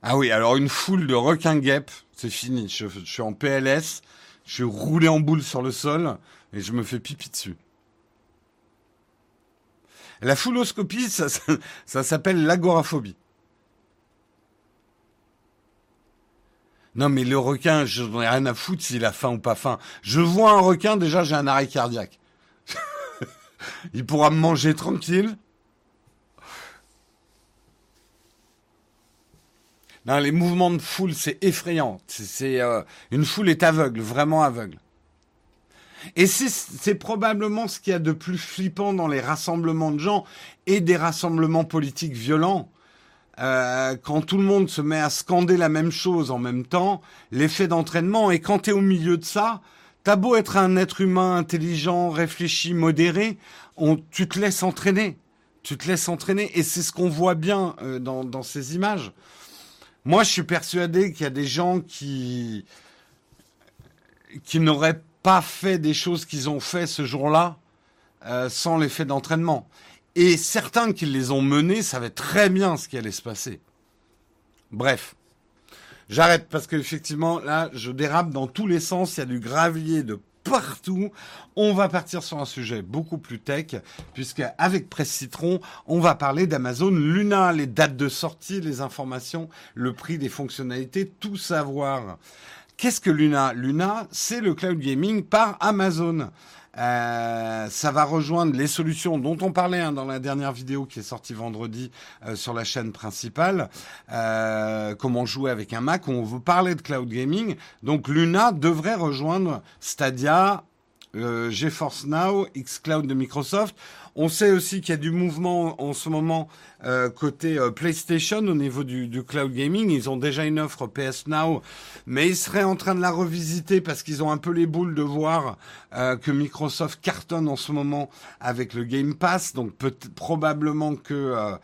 Ah oui, alors une foule de requins-guêpes, c'est fini. Je, suis en PLS, je suis roulé en boule sur le sol et je me fais pipi dessus. La fouloscopie, ça, s'appelle l'agoraphobie. Non, mais le requin, je n'en ai rien à foutre s'il a faim ou pas faim. Je vois un requin, déjà, j'ai un arrêt cardiaque. Il pourra me manger tranquille. Non, les mouvements de foule, c'est effrayant. C'est euh, une foule est aveugle, vraiment aveugle. Et c'est probablement ce qu'il y a de plus flippant dans les rassemblements de gens et des rassemblements politiques violents. Euh, quand tout le monde se met à scander la même chose en même temps, l'effet d'entraînement, et quand tu es au milieu de ça, t'as beau être un être humain intelligent, réfléchi, modéré, tu te laisses entraîner. Tu te laisses entraîner, et c'est ce qu'on voit bien euh, dans, dans ces images. Moi, je suis persuadé qu'il y a des gens qui qui n'auraient pas fait des choses qu'ils ont fait ce jour-là euh, sans l'effet d'entraînement. Et certains qui les ont menés savaient très bien ce qui allait se passer. Bref. J'arrête parce qu'effectivement, là, je dérape dans tous les sens. Il y a du gravier de partout. On va partir sur un sujet beaucoup plus tech, puisque avec Presse Citron, on va parler d'Amazon Luna, les dates de sortie, les informations, le prix des fonctionnalités, tout savoir. Qu'est-ce que Luna? Luna, c'est le cloud gaming par Amazon. Euh, ça va rejoindre les solutions dont on parlait hein, dans la dernière vidéo qui est sortie vendredi euh, sur la chaîne principale. Euh, comment jouer avec un Mac? On veut parler de cloud gaming. Donc Luna devrait rejoindre Stadia, GeForce Now, xCloud de Microsoft. On sait aussi qu'il y a du mouvement en ce moment euh, côté euh, PlayStation au niveau du, cloud gaming. Ils ont déjà une offre PS Now, mais ils seraient en train de la revisiter parce qu'ils ont un peu les boules de voir euh, que Microsoft cartonne en ce moment avec le Game Pass. Donc peut probablement que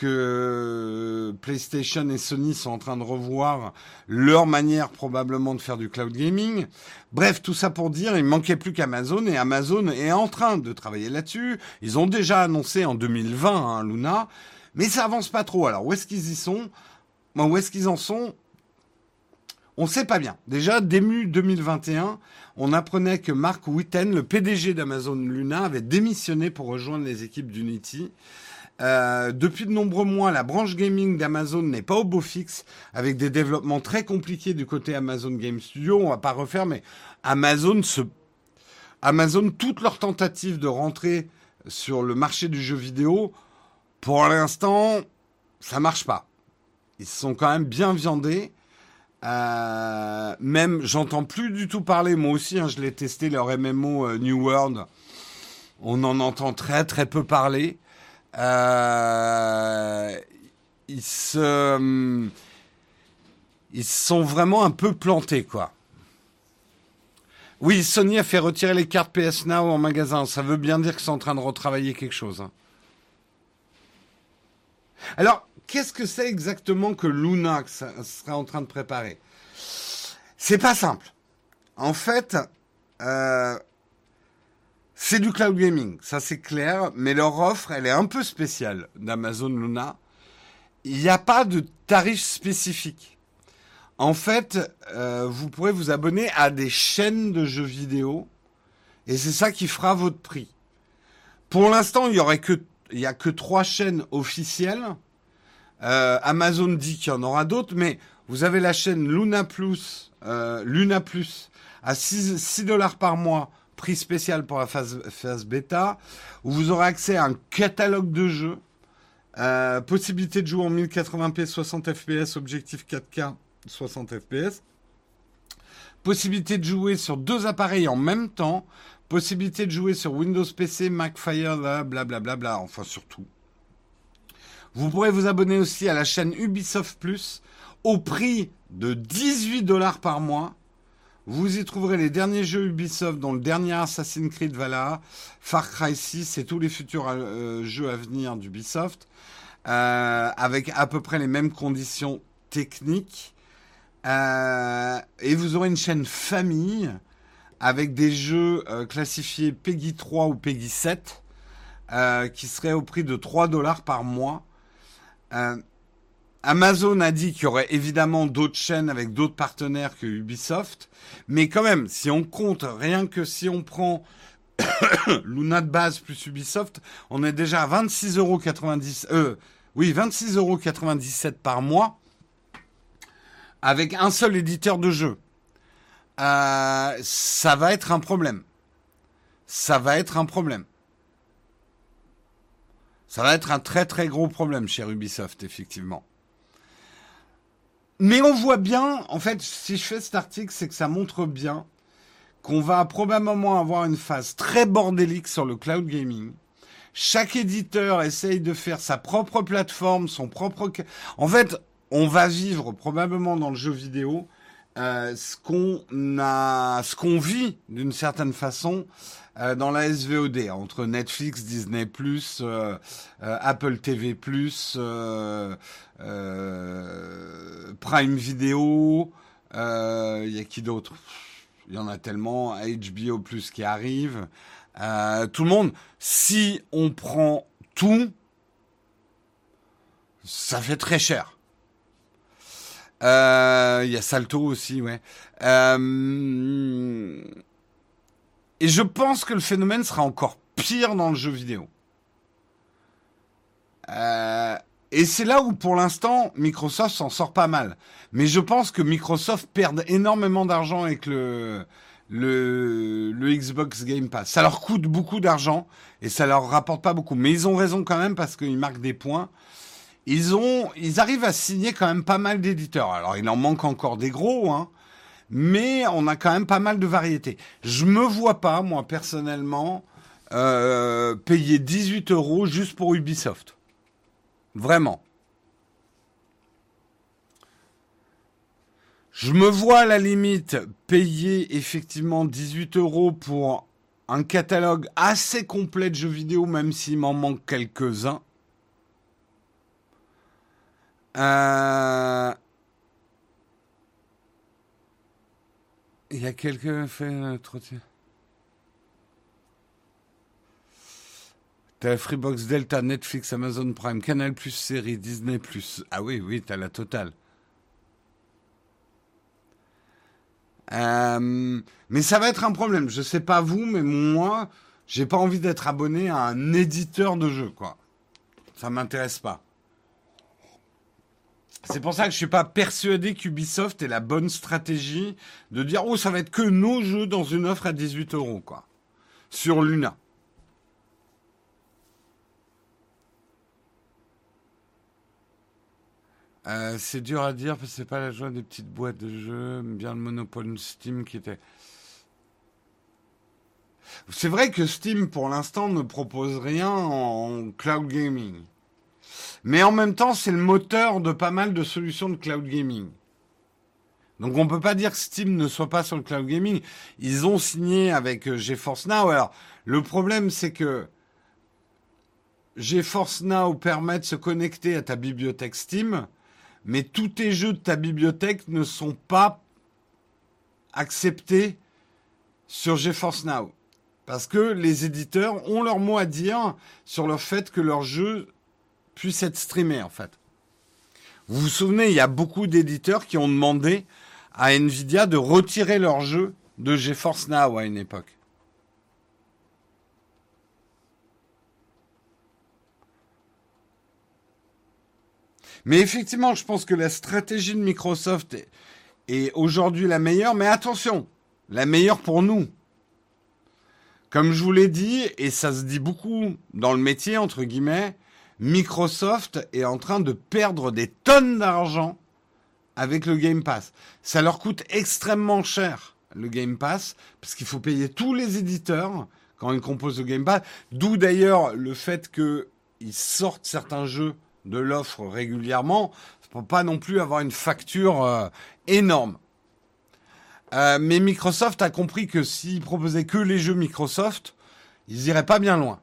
que PlayStation et Sony sont en train de revoir leur manière probablement de faire du cloud gaming. Bref, tout ça pour dire, il manquait plus qu'Amazon et Amazon est en train de travailler là-dessus. Ils ont déjà annoncé en 2020 hein, Luna, mais ça avance pas trop. Alors où est-ce qu'ils y sont? Où est-ce qu'ils en sont? On ne sait pas bien. Déjà, début 2021, on apprenait que Mark Witten, le PDG d'Amazon Luna, avait démissionné pour rejoindre les équipes d'Unity. Euh, depuis de nombreux mois, la branche gaming d'Amazon n'est pas au beau fixe, avec des développements très compliqués du côté Amazon Game Studio. On va pas refaire, mais Amazon se, Amazon, toutes leurs tentatives de rentrer sur le marché du jeu vidéo, pour l'instant, ça marche pas. Ils sont quand même bien viandés. Euh, même, j'entends plus du tout parler. Moi aussi, hein, je l'ai testé leur MMO euh, New World. On en entend très très peu parler. Euh, ils se, ils sont vraiment un peu plantés, quoi. Oui, Sony a fait retirer les cartes PS Now en magasin. Ça veut bien dire qu'ils sont en train de retravailler quelque chose. Hein. Alors, qu'est-ce que c'est exactement que Luna sera en train de préparer? C'est pas simple. En fait, euh, c'est du cloud gaming, ça c'est clair, mais leur offre, elle est un peu spéciale d'Amazon Luna. Il n'y a pas de tarif spécifique. En fait, euh, vous pourrez vous abonner à des chaînes de jeux vidéo et c'est ça qui fera votre prix. Pour l'instant, il y aurait a que trois chaînes officielles. Euh, Amazon dit qu'il y en aura d'autres, mais Vous avez la chaîne Luna Plus, euh, Luna Plus à 6, dollars par mois, prix spécial pour la phase, bêta, où vous aurez accès à un catalogue de jeux, euh, possibilité de jouer en 1080p 60 fps, objectif 4K 60 fps, possibilité de jouer sur deux appareils en même temps, possibilité de jouer sur Windows PC, Mac Fire, blablabla, bla bla, enfin surtout. Vous pourrez vous abonner aussi à la chaîne Ubisoft Plus au prix de 18 dollars par mois. Vous y trouverez les derniers jeux Ubisoft, dont le dernier Assassin's Creed Valhalla, Far Cry 6 et tous les futurs euh, jeux à venir d'Ubisoft, euh, avec à peu près les mêmes conditions techniques. Euh, et vous aurez une chaîne famille avec des jeux classifiés Peggy 3 ou Peggy 7 qui seraient au prix de 3 dollars par mois. Amazon a dit qu'il y aurait évidemment d'autres chaînes avec d'autres partenaires que Ubisoft, mais quand même, si on compte rien que si on prend Luna de base plus Ubisoft, on est déjà à 26,90 euh, oui, 26,97 par mois avec un seul éditeur de jeu. Euh, ça va être un problème. Ça va être un problème. Ça va être un très très gros problème chez Ubisoft, effectivement. Mais on voit bien, en fait, si je fais cet article, c'est que ça montre bien qu'on va probablement avoir une phase très bordélique sur le cloud gaming. Chaque éditeur essaye de faire sa propre plateforme, son propre... En fait, on va vivre probablement dans le jeu vidéo euh, ce qu'on a, ce qu'on vit d'une certaine façon euh, dans la SVOD entre Netflix, Disney+, euh, euh, Apple TV+, Prime Video, il y a qui d'autre? Il y en a tellement, HBO qui arrive. tout le monde, si on prend tout, ça fait très cher. Il y a Salto aussi, ouais. Et je pense que le phénomène sera encore pire dans le jeu vidéo. Euh, et c'est là où, pour l'instant, Microsoft s'en sort pas mal. Mais je pense que Microsoft perd énormément d'argent avec le, le, Xbox Game Pass. Ça leur coûte beaucoup d'argent et ça leur rapporte pas beaucoup. Mais ils ont raison quand même parce qu'ils marquent des points. Ils ont, ils arrivent à signer quand même pas mal d'éditeurs. Alors, il en manque encore des gros, hein mais on a quand même pas mal de variétés. Je me vois pas, moi personnellement, euh, payer 18 euros juste pour Ubisoft. Vraiment. Je me vois à la limite payer effectivement 18 euros pour un catalogue assez complet de jeux vidéo, même s'il m'en manque quelques-uns. Euh, Il y a quelqu'un fait un entretien. T'as Freebox Delta, Netflix, Amazon Prime, Canal Plus série, Disney Plus. Ah oui, oui, t'as la totale. Euh, mais ça va être un problème. Je sais pas vous, mais moi, j'ai pas envie d'être abonné à un éditeur de jeux, quoi. Ça m'intéresse pas. C'est pour ça que je suis pas persuadé qu'Ubisoft ait la bonne stratégie de dire oh ça va être que nos jeux dans une offre à 18 euros quoi sur Luna. Euh, c'est dur à dire parce que c'est pas la joie des petites boîtes de jeux, bien le monopole Steam qui était. C'est vrai que Steam pour l'instant ne propose rien en cloud gaming. Mais en même temps, c'est le moteur de pas mal de solutions de cloud gaming. Donc on peut pas dire que Steam ne soit pas sur le cloud gaming. Ils ont signé avec euh, GeForce Now. Alors le problème c'est que GeForce Now permet de se connecter à ta bibliothèque Steam, mais tous tes jeux de ta bibliothèque ne sont pas acceptés sur GeForce Now. Parce que les éditeurs ont leur mot à dire sur le fait que leurs jeux puisse être streamé en fait. Vous vous souvenez, il y a beaucoup d'éditeurs qui ont demandé à Nvidia de retirer leur jeu de GeForce Now à une époque. Mais effectivement, je pense que la stratégie de Microsoft est, est aujourd'hui la meilleure. Mais attention, la meilleure pour nous. Comme je vous l'ai dit, et ça se dit beaucoup dans le métier, entre guillemets, Microsoft est en train de perdre des tonnes d'argent avec le Game Pass. Ça leur coûte extrêmement cher, le Game Pass, parce qu'il faut payer tous les éditeurs quand ils composent le Game Pass. D'où d'ailleurs le fait qu'ils sortent certains jeux de l'offre régulièrement, pour pas non plus avoir une facture euh, énorme. Euh, mais Microsoft a compris que s'ils proposaient que les jeux Microsoft, ils iraient pas bien loin.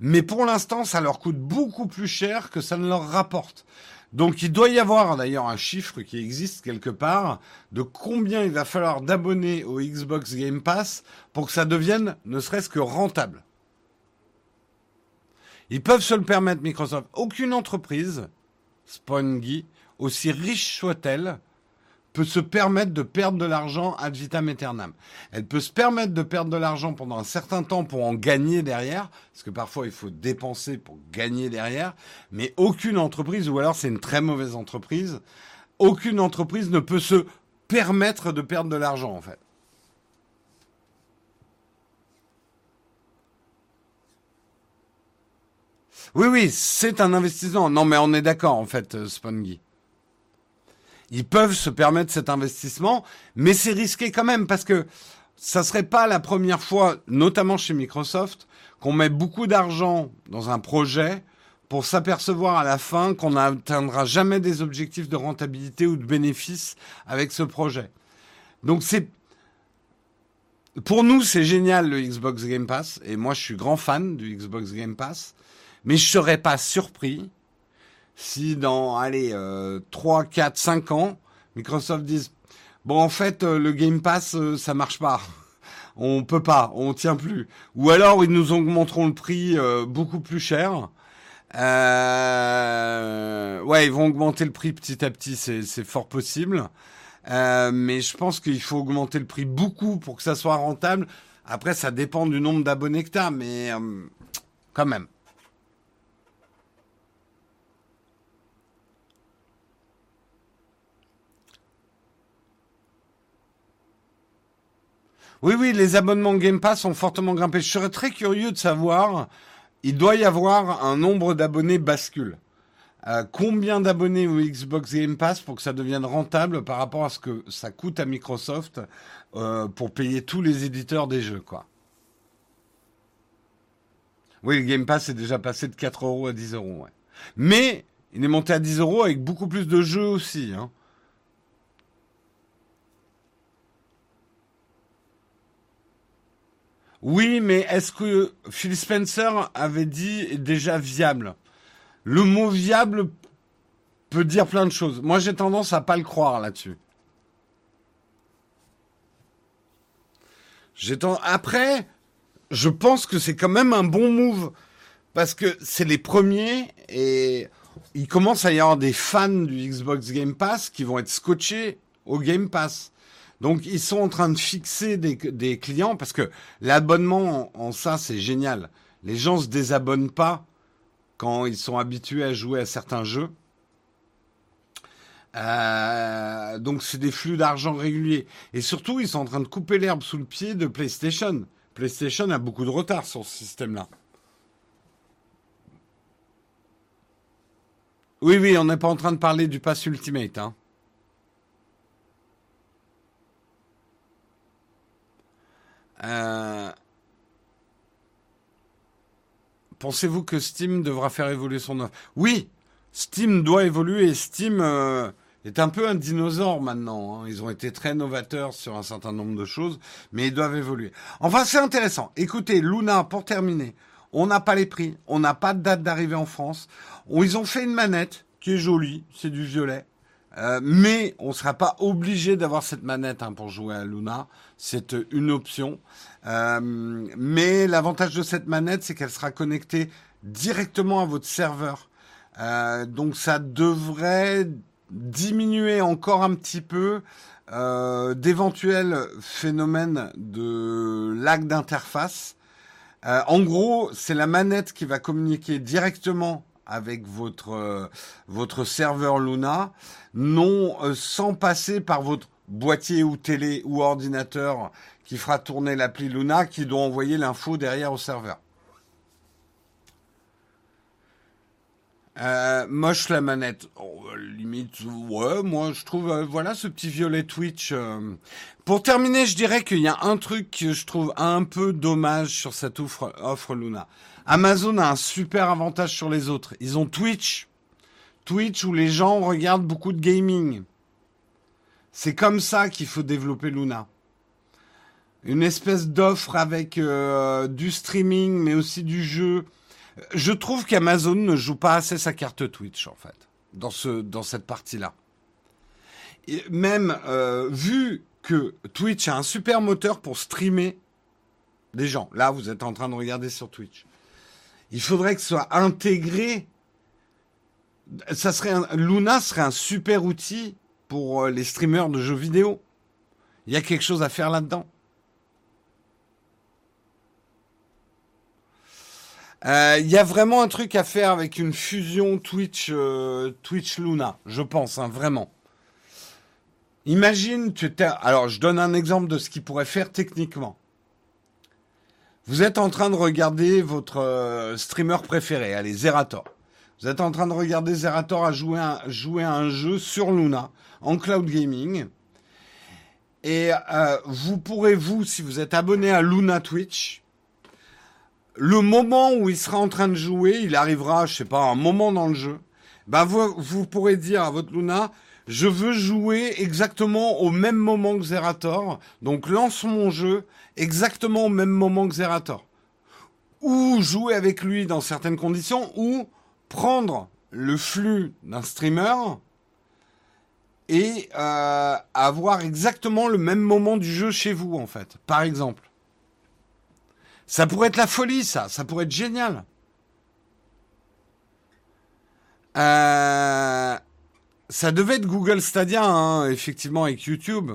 Mais pour l'instant, ça leur coûte beaucoup plus cher que ça ne leur rapporte. Donc il doit y avoir d'ailleurs un chiffre qui existe quelque part de combien il va falloir d'abonnés au Xbox Game Pass pour que ça devienne ne serait-ce que rentable. Ils peuvent se le permettre, Microsoft. Aucune entreprise, Spongy, aussi riche soit-elle, peut se permettre de perdre de l'argent ad vitam aeternam. Elle peut se permettre de perdre de l'argent pendant un certain temps pour en gagner derrière, parce que parfois il faut dépenser pour gagner derrière, mais aucune entreprise, ou alors c'est une très mauvaise entreprise, aucune entreprise ne peut se permettre de perdre de l'argent en fait. Oui, oui, c'est un investissement. Non, mais on est d'accord, en fait, euh, Spongy. Ils peuvent se permettre cet investissement, mais c'est risqué quand même parce que ça serait pas la première fois, notamment chez Microsoft, qu'on met beaucoup d'argent dans un projet pour s'apercevoir à la fin qu'on n'atteindra jamais des objectifs de rentabilité ou de bénéfice avec ce projet. Donc c'est pour nous c'est génial le Xbox Game Pass et moi je suis grand fan du Xbox Game Pass mais je serais pas surpris si dans, allez, 3, 4, 5 ans, Microsoft dise, bon, en fait, euh, le Game Pass, euh, ça marche pas. On peut pas, on tient plus. Ou alors, ils nous augmenteront le prix euh, beaucoup plus cher. Euh, ouais, ils vont augmenter le prix petit à petit, c'est fort possible. mais je pense qu'il faut augmenter le prix beaucoup pour que ça soit rentable. Après, ça dépend du nombre d'abonnés que tu as, mais quand même. Oui, oui, les abonnements Game Pass ont fortement grimpé. Je serais très curieux de savoir, il doit y avoir un nombre d'abonnés bascule. Euh, combien d'abonnés au Xbox Game Pass pour que ça devienne rentable par rapport à ce que ça coûte à Microsoft euh, pour payer tous les éditeurs des jeux, quoi? Oui, le Game Pass est déjà passé de 4 euros à 10 euros, ouais. Mais il est monté à 10 euros avec beaucoup plus de jeux aussi, hein. Oui, mais est-ce que Phil Spencer avait dit déjà viable? Le mot viable peut dire plein de choses. Moi, j'ai tendance à pas le croire là-dessus. Après, je pense que c'est quand même un bon move parce que c'est les premiers et il commence à y avoir des fans du Xbox Game Pass qui vont être scotchés au Game Pass. Donc ils sont en train de fixer des, clients parce que l'abonnement en, ça c'est génial. Les gens se désabonnent pas quand ils sont habitués à jouer à certains jeux. Euh, donc c'est des flux d'argent réguliers. Et surtout ils sont en train de couper l'herbe sous le pied de PlayStation. PlayStation a beaucoup de retard sur ce système-là. Oui, oui, on n'est pas en train de parler du pass Ultimate. Hein. Euh, pensez-vous que Steam devra faire évoluer son offre? Oui, Steam doit évoluer. Steam euh, est un peu un dinosaure maintenant. Hein. Ils ont été très novateurs sur un certain nombre de choses, mais ils doivent évoluer. Enfin, c'est intéressant. Écoutez, Luna, pour terminer, on n'a pas les prix, on n'a pas de date d'arrivée en France. Ils ont fait une manette qui est jolie, c'est du violet. Euh, mais on ne sera pas obligé d'avoir cette manette hein, pour jouer à Luna. C'est une option. Euh, mais l'avantage de cette manette, c'est qu'elle sera connectée directement à votre serveur. Euh, donc ça devrait diminuer encore un petit peu d'éventuels phénomènes de lag d'interface. en gros, c'est la manette qui va communiquer directement avec votre euh, votre serveur Luna, non euh, sans passer par votre boîtier ou télé ou ordinateur qui fera tourner l'appli Luna, qui doit envoyer l'info derrière au serveur. Euh, moche la manette. Oh, limite, ouais, moi je trouve, voilà ce petit violet Twitch. Pour terminer, je dirais qu'il y a un truc que je trouve un peu dommage sur cette offre Luna. Amazon a un super avantage sur les autres. Ils ont Twitch. Twitch où les gens regardent beaucoup de gaming. C'est comme ça qu'il faut développer Luna. Une espèce d'offre avec du streaming, mais aussi du jeu je trouve qu'Amazon ne joue pas assez sa carte Twitch, en fait, dans cette partie-là. même euh, vu que Twitch a un super moteur pour streamer des gens. Là, vous êtes en train de regarder sur Twitch. Il faudrait que ce soit intégré. Luna serait un super outil pour euh, les streamers de jeux vidéo. Il y a quelque chose à faire là-dedans. Euh, il y a vraiment un truc à faire avec une fusion Twitch, euh, Twitch Luna, je pense, hein, vraiment. Imagine, tu alors je donne un exemple de ce qu'il pourrait faire techniquement. Vous êtes en train de regarder votre euh, streamer préféré, allez, Zerator. Vous êtes en train de regarder Zerator à jouer, jouer à un jeu sur Luna, en cloud gaming. Et vous pourrez, vous, si vous êtes abonné à Luna Twitch, le moment où il sera en train de jouer, il arrivera, je sais pas, un moment dans le jeu. Ben vous, vous pourrez dire à votre Luna, je veux jouer exactement au même moment que Zerator. Donc lance mon jeu exactement au même moment que Zerator. Ou jouer avec lui dans certaines conditions, ou prendre le flux d'un streamer et euh, avoir exactement le même moment du jeu chez vous, en fait, par exemple. Ça pourrait être la folie, ça. Ça pourrait être génial. Euh, ça devait être Google Stadia, hein, effectivement, avec YouTube.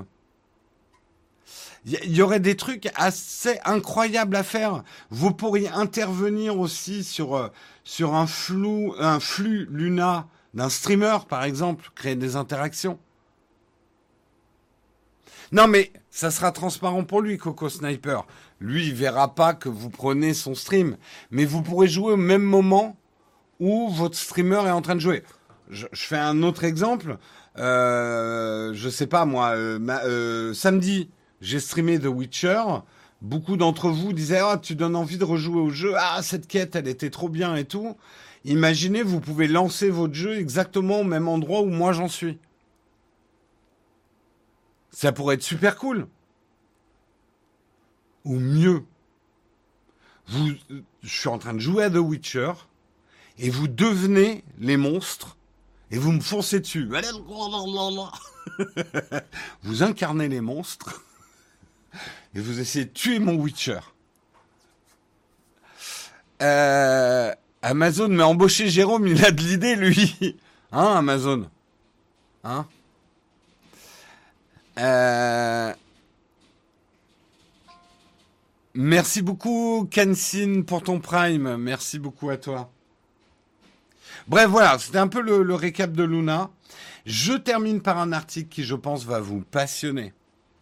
Il y, aurait des trucs assez incroyables à faire. Vous pourriez intervenir aussi sur, euh, sur un, flou, un flux Luna d'un streamer, par exemple, créer des interactions. Non, mais ça sera transparent pour lui, Coco Sniper. Lui, il verra pas que vous prenez son stream, mais vous pourrez jouer au même moment où votre streamer est en train de jouer. Je, fais un autre exemple. Euh, je sais pas moi, euh, euh, samedi, j'ai streamé The Witcher. Beaucoup d'entre vous disaient ah tu donnes envie de rejouer au jeu. Ah cette quête elle était trop bien et tout. Imaginez vous pouvez lancer votre jeu exactement au même endroit où moi j'en suis. Ça pourrait être super cool. Ou mieux, je suis en train de jouer à The Witcher et vous devenez les monstres et vous me foncez dessus. vous incarnez les monstres et vous essayez de tuer mon Witcher. Euh, Amazon m'a embauché Jérôme, il a de l'idée lui. Hein, Amazon? Hein? Euh, Merci beaucoup, Kensin, pour ton prime. Merci beaucoup à toi. Bref, voilà, c'était un peu le, récap de Luna. Je termine par un article qui, je pense, va vous passionner.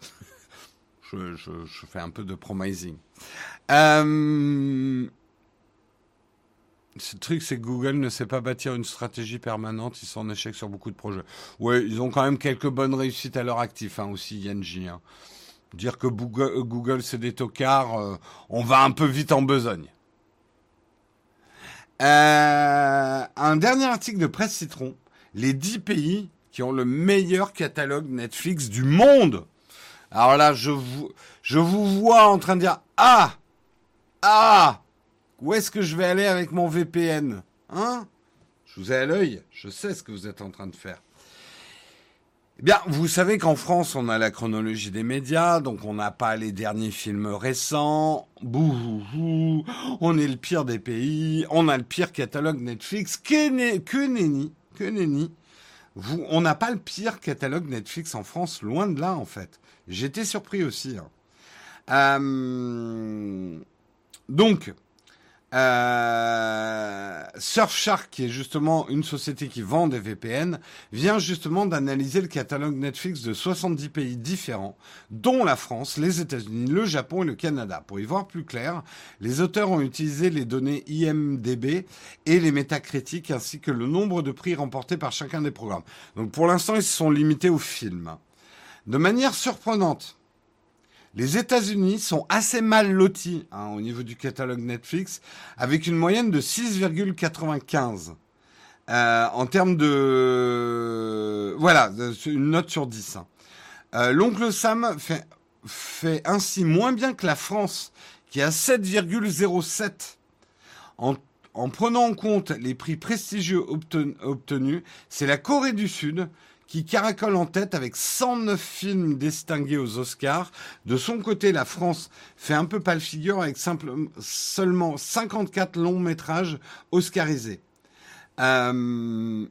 je, fais un peu de promising. Euh, ce truc, c'est que Google ne sait pas bâtir une stratégie permanente. Ils sont en échec sur beaucoup de projets. Oui, ils ont quand même quelques bonnes réussites à leur actif, hein, aussi, Yenji. Hein. Dire que Google, c'est des tocards, euh, on va un peu vite en besogne. Euh, un dernier article de Presse Citron. Les 10 pays qui ont le meilleur catalogue Netflix du monde. Alors là, je vous, je vous vois en train de dire Ah Ah Où est-ce que je vais aller avec mon VPN Hein? Je vous ai à l'œil, je sais ce que vous êtes en train de faire. Eh bien, vous savez qu'en France, on a la chronologie des médias, donc on n'a pas les derniers films récents. Bouhouhou, on est le pire des pays, on a le pire catalogue Netflix. Que, que nenni, que nenni. On n'a pas le pire catalogue Netflix en France, loin de là en fait. J'étais surpris aussi. Hein. Euh, donc, Euh, Surfshark, qui est justement une société qui vend des VPN, vient justement d'analyser le catalogue Netflix de 70 pays différents, dont la France, les États-Unis, le Japon et le Canada. Pour y voir plus clair, les auteurs ont utilisé les données IMDB et les métacritiques ainsi que le nombre de prix remportés par chacun des programmes. Donc pour l'instant, ils se sont limités aux films. De manière surprenante, les États-Unis sont assez mal lotis hein, au niveau du catalogue Netflix, avec une moyenne de 6,95 euh, en termes de voilà une note sur 10. Hein. Euh, L'oncle Sam fait, ainsi moins bien que la France, qui a 7,07 en en prenant en compte les prix prestigieux obtenus, c'est la Corée du Sud qui caracole en tête avec 109 films distingués aux Oscars. De son côté, la France fait un peu pas le figure avec seulement 54 longs métrages oscarisés. Euh,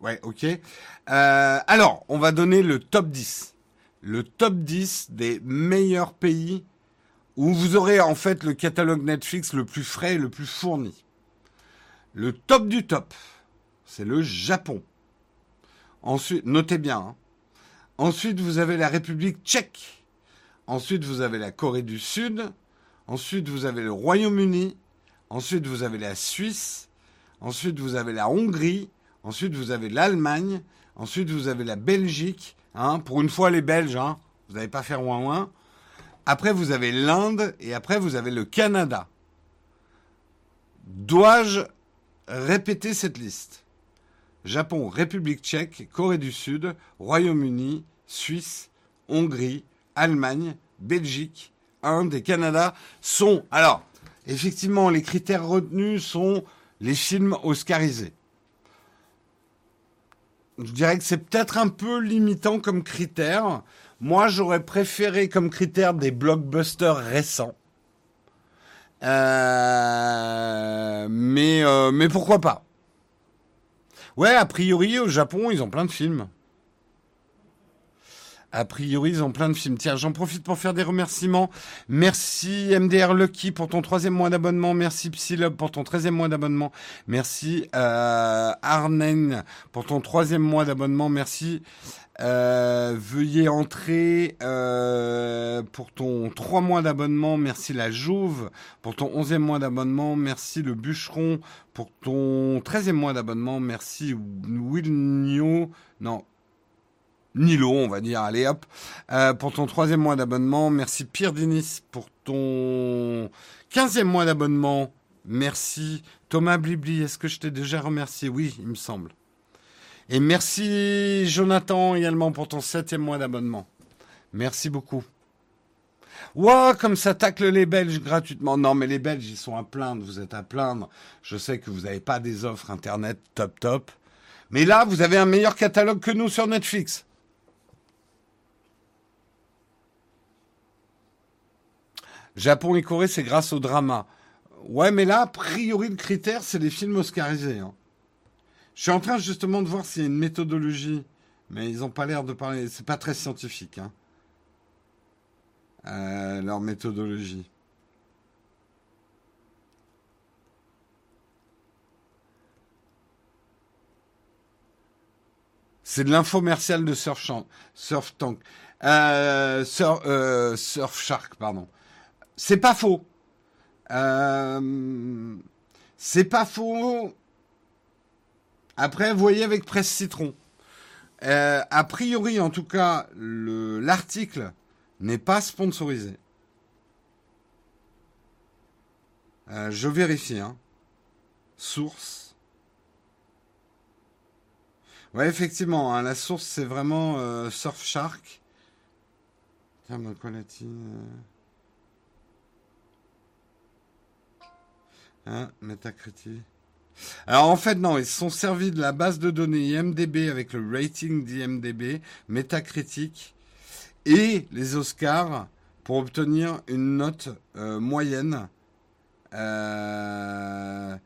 ouais, ok. Euh, alors, on va donner le top 10. Le top 10 des meilleurs pays où vous aurez en fait le catalogue Netflix le plus frais et le plus fourni. Le top du top, c'est le Japon. Ensuite, notez bien. Hein. Ensuite, vous avez la République tchèque. Ensuite, vous avez la Corée du Sud. Ensuite, vous avez le Royaume-Uni. Ensuite, vous avez la Suisse. Ensuite, vous avez la Hongrie. Ensuite, vous avez l'Allemagne. Ensuite, vous avez la Belgique. Hein. pour une fois, les Belges, hein, vous n'allez pas faire ouin ouin. Après, vous avez l'Inde. Et après, vous avez le Canada. Dois-je Répétez cette liste. Japon, République tchèque, Corée du Sud, Royaume-Uni, Suisse, Hongrie, Allemagne, Belgique, Inde et Canada sont... Alors, effectivement, les critères retenus sont les films oscarisés. Je dirais que c'est peut-être un peu limitant comme critère. Moi, j'aurais préféré comme critère des blockbusters récents. Euh, mais, euh, mais pourquoi pas? Ouais, a priori, au Japon, ils ont plein de films. A priori, ils ont plein de films. Tiens, j'en profite pour faire des remerciements. Merci MDR Lucky pour ton troisième mois d'abonnement. Merci Psylob pour ton treizième mois d'abonnement. Merci euh, Arnen pour ton troisième mois d'abonnement. Merci euh, veuillez entrer euh, pour ton 3 mois d'abonnement. Merci la Jouve pour ton 11e mois d'abonnement. Merci le Bûcheron pour ton 13e mois d'abonnement. Merci Wilnio. Non. Nilo, on va dire, allez hop, euh, pour ton troisième mois d'abonnement. Merci Pierre Denis pour ton 15e mois d'abonnement. Merci Thomas Blibli, est-ce que je t'ai déjà remercié? Oui, il me semble. Et merci Jonathan également pour ton septième mois d'abonnement. Merci beaucoup. Ouah, comme ça tacle les Belges gratuitement. Non, mais les Belges, ils sont à plaindre, vous êtes à plaindre. Je sais que vous n'avez pas des offres Internet top top. Mais là, vous avez un meilleur catalogue que nous sur Netflix. Japon et Corée, c'est grâce au drama. Ouais, mais là, a priori, le critère, c'est les films oscarisés. Hein. Je suis en train justement de voir s'il y a une méthodologie, mais ils n'ont pas l'air de parler. C'est pas très scientifique, hein. Euh, leur méthodologie. C'est de l'infomercial de Surf, Surf Tank. Euh, Surf, euh, Surf, Shark, pardon. C'est pas faux. C'est pas faux. Après, voyez avec Presse Citron. Euh, a priori, en tout cas, l'article n'est pas sponsorisé. Euh, je vérifie. Hein. Source. Ouais, effectivement, hein, la source, c'est vraiment euh, Surfshark. Tiens, me Hein, Metacritic. Alors en fait, non, ils se sont servis de la base de données IMDB avec le rating d'IMDB, Metacritic et les Oscars pour obtenir une note euh, moyenne. Euh,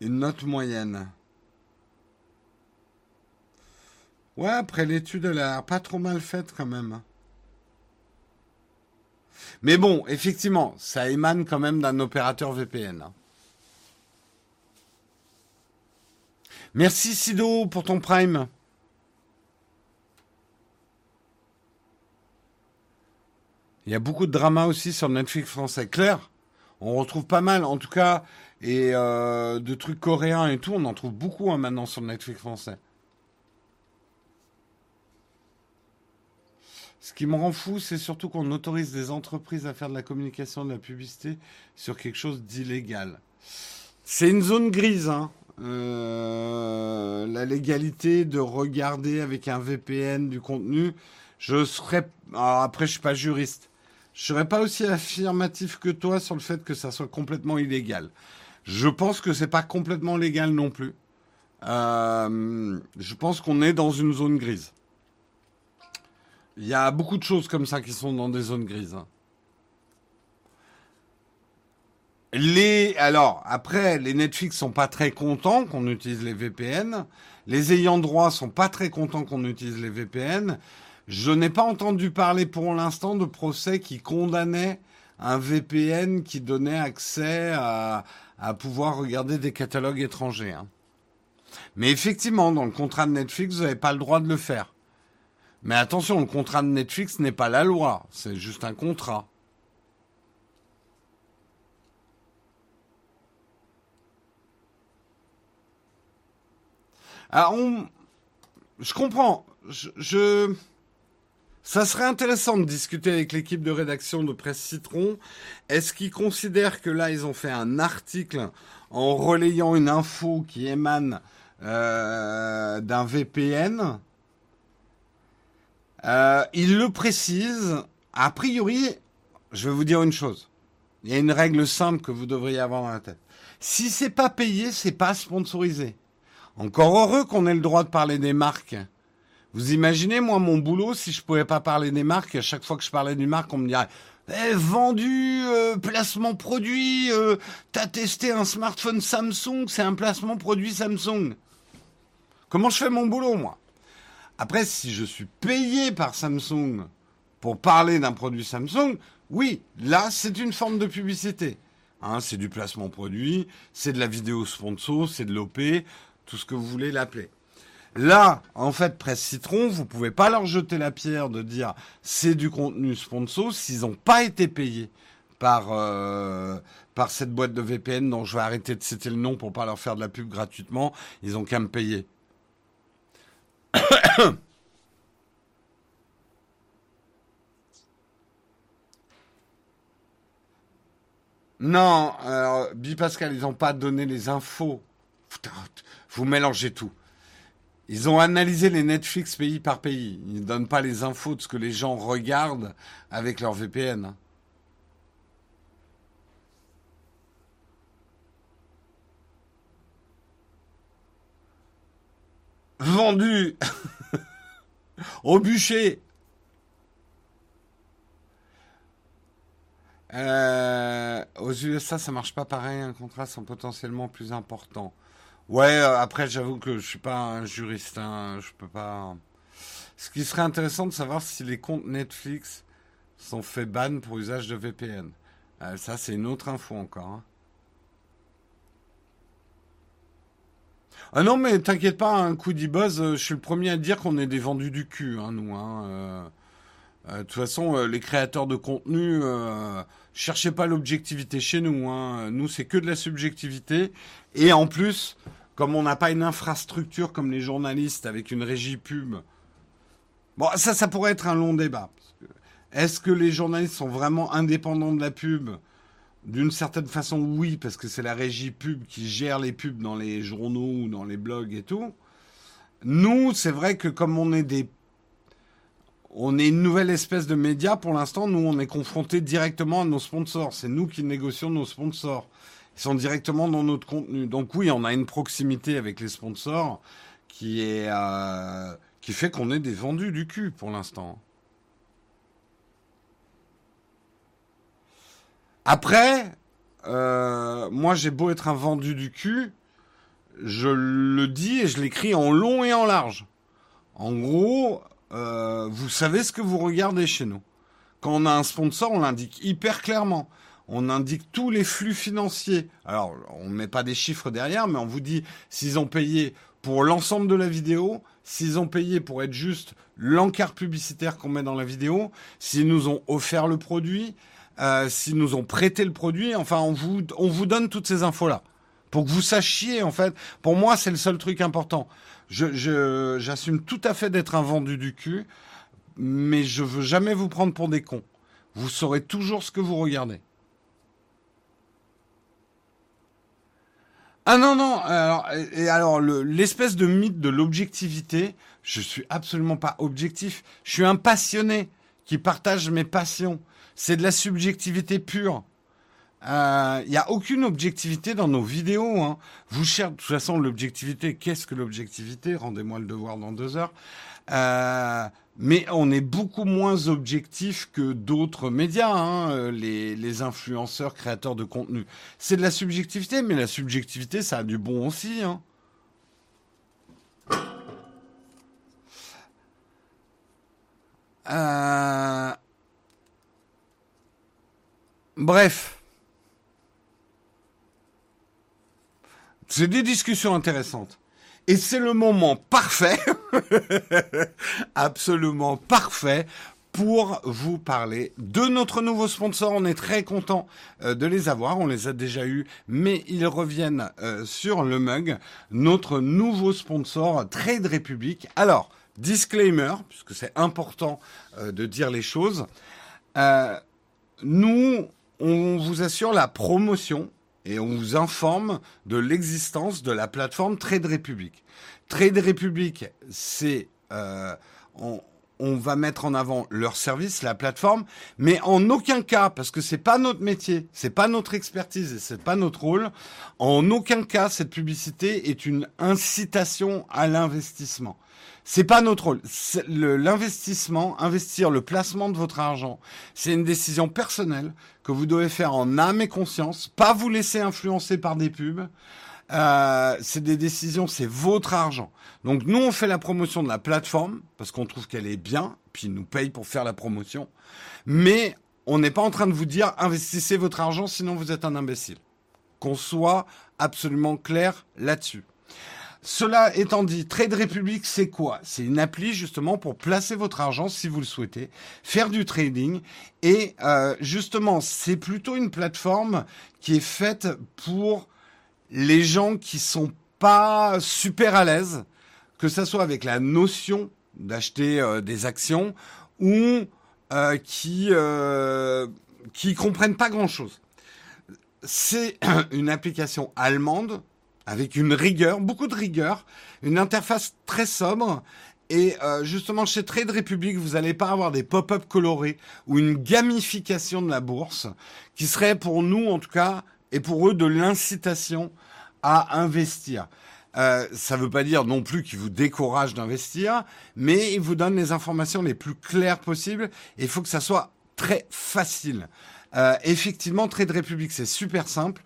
une note moyenne. Ouais, après l'étude, elle a pas trop mal faite quand même. Mais bon, effectivement, ça émane quand même d'un opérateur VPN. Hein. Merci Sido pour ton prime. Il y a beaucoup de drama aussi sur Netflix français. Claire, on retrouve pas mal, en tout cas, et euh, de trucs coréens et tout, on en trouve beaucoup hein, maintenant sur Netflix français. Ce qui me rend fou, c'est surtout qu'on autorise des entreprises à faire de la communication, de la publicité sur quelque chose d'illégal. C'est une zone grise, hein. Euh, la légalité de regarder avec un VPN du contenu. Je serais, après, je suis pas juriste. Je serais pas aussi affirmatif que toi sur le fait que ça soit complètement illégal. Je pense que c'est pas complètement légal non plus. Euh, je pense qu'on est dans une zone grise. Il y a beaucoup de choses comme ça qui sont dans des zones grises. Hein. Les, alors, après, les Netflix sont pas très contents qu'on utilise les VPN. Les ayants droit sont pas très contents qu'on utilise les VPN. Je n'ai pas entendu parler pour l'instant de procès qui condamnait un VPN qui donnait accès à, pouvoir regarder des catalogues étrangers. Hein. Mais effectivement, dans le contrat de Netflix, vous n'avez pas le droit de le faire. Mais attention, le contrat de Netflix n'est pas la loi, c'est juste un contrat. Alors, je comprends. Ça serait intéressant de discuter avec l'équipe de rédaction de Presse Citron. Est-ce qu'ils considèrent que là, ils ont fait un article en relayant une info qui émane euh, d'un VPN euh, il le précise. A priori, je vais vous dire une chose. Il y a une règle simple que vous devriez avoir dans la tête. Si c'est pas payé, c'est pas sponsorisé. Encore heureux qu'on ait le droit de parler des marques. Vous imaginez, moi, mon boulot, si je pouvais pas parler des marques, à chaque fois que je parlais d'une marque, on me dirait eh, vendu, euh, placement produit, euh, t'as testé un smartphone Samsung, c'est un placement produit Samsung. Comment je fais mon boulot, moi? Après, si je suis payé par Samsung pour parler d'un produit Samsung, oui, là, c'est une forme de publicité. Hein, c'est du placement produit, c'est de la vidéo sponsor, c'est de l'OP, tout ce que vous voulez l'appeler. Là, en fait, Presse Citron, vous pouvez pas leur jeter la pierre de dire c'est du contenu sponsor s'ils n'ont pas été payés par euh, cette boîte de VPN dont je vais arrêter de citer le nom pour pas leur faire de la pub gratuitement. Ils ont qu'à me payer. non, Bipascal, ils n'ont pas donné les infos. Vous mélangez tout. Ils ont analysé les Netflix pays par pays. Ils ne donnent pas les infos de ce que les gens regardent avec leur VPN. vendu au bûcher. Euh, aux USA, ça marche pas pareil. Un contrat sont potentiellement plus importants. Ouais, euh, après, j'avoue que je suis pas un juriste. Hein, je peux pas. Ce qui serait intéressant de savoir si les comptes Netflix sont faits ban pour usage de VPN. Euh, ça, c'est une autre info encore. Hein. Ah non, mais t'inquiète pas, un coup d'e-buzz, euh, je suis le premier à dire qu'on est des vendus du cul, hein, nous. Hein, de toute façon, les créateurs de contenu, cherchez pas l'objectivité chez nous. Hein. Nous, c'est que de la subjectivité. Et en plus, comme on n'a pas une infrastructure comme les journalistes avec une régie pub, bon, ça, ça pourrait être un long débat. Est-ce que les journalistes sont vraiment indépendants de la pub? D'une certaine façon, oui, parce que c'est la régie pub qui gère les pubs dans les journaux ou dans les blogs et tout. Nous, c'est vrai que comme on est des on est une nouvelle espèce de média pour l'instant. Nous, on est confronté directement à nos sponsors. C'est nous qui négocions nos sponsors. Ils sont directement dans notre contenu. Donc oui, on a une proximité avec les sponsors qui est euh, qui fait qu'on est des vendus du cul pour l'instant. Après, euh, moi j'ai beau être un vendu du cul, je le dis et je l'écris en long et en large. En gros, euh, vous savez ce que vous regardez chez nous. Quand on a un sponsor, on l'indique hyper clairement. On indique tous les flux financiers. Alors, on ne met pas des chiffres derrière, mais on vous dit s'ils ont payé pour l'ensemble de la vidéo, s'ils ont payé pour être juste l'encart publicitaire qu'on met dans la vidéo, s'ils nous ont offert le produit, euh, s'ils nous ont prêté le produit, enfin, on vous, on vous donne toutes ces infos-là. Pour que vous sachiez, en fait, pour moi, c'est le seul truc important. Je, j'assume tout à fait d'être un vendu du cul, mais je veux jamais vous prendre pour des cons. Vous saurez toujours ce que vous regardez. Ah non, non, alors, et alors l'espèce de mythe de l'objectivité, je suis absolument pas objectif. Je suis un passionné qui partage mes passions. C'est de la subjectivité pure. Il euh, n'y a aucune objectivité dans nos vidéos. Hein. Vous cherchez, de toute façon, l'objectivité. Qu'est-ce que l'objectivité? Rendez-moi le devoir dans deux heures. Euh, mais on est beaucoup moins objectif que d'autres médias, hein, les, les, influenceurs, créateurs de contenu. C'est de la subjectivité, mais la subjectivité, ça a du bon aussi. Hein. Euh... Bref. C'est des discussions intéressantes. Et c'est le moment parfait, absolument parfait, pour vous parler de notre nouveau sponsor. On est très content euh, de les avoir. On les a déjà eus, mais ils reviennent euh, sur le mug. Notre nouveau sponsor, Trade Republic. Alors, disclaimer, puisque c'est important euh, de dire les choses. nous, on vous assure la promotion et on vous informe de l'existence de la plateforme Trade Republic. Trade Republic, c'est euh, on, va mettre en avant leur service, la plateforme, mais en aucun cas, parce que c'est pas notre métier, c'est pas notre expertise et c'est pas notre rôle, en aucun cas cette publicité est une incitation à l'investissement. C'est pas notre rôle. L'investissement, investir le placement de votre argent, c'est une décision personnelle que vous devez faire en âme et conscience, pas vous laisser influencer par des pubs. Euh, c'est des décisions, c'est votre argent. Donc nous, on fait la promotion de la plateforme parce qu'on trouve qu'elle est bien, puis ils nous payent pour faire la promotion. Mais on n'est pas en train de vous dire investissez votre argent, sinon vous êtes un imbécile. Qu'on soit absolument clair là-dessus. Cela étant dit, Trade Republic, c'est quoi? C'est une appli justement pour placer votre argent si vous le souhaitez, faire du trading. Et euh, justement, c'est plutôt une plateforme qui est faite pour les gens qui sont pas super à l'aise, que ça soit avec la notion d'acheter euh, des actions ou euh, qui euh, qui comprennent pas grand chose. C'est une application allemande avec une rigueur, beaucoup de rigueur, une interface très sobre. Et euh, justement, chez Trade Republic, vous n'allez pas avoir des pop-up colorés ou une gamification de la bourse qui serait pour nous, en tout cas, et pour eux, de l'incitation à investir. Euh, ça ne veut pas dire non plus qu'ils vous découragent d'investir, mais ils vous donnent les informations les plus claires possibles. Et il faut que ça soit très facile. Euh, effectivement, Trade Republic, c'est super simple.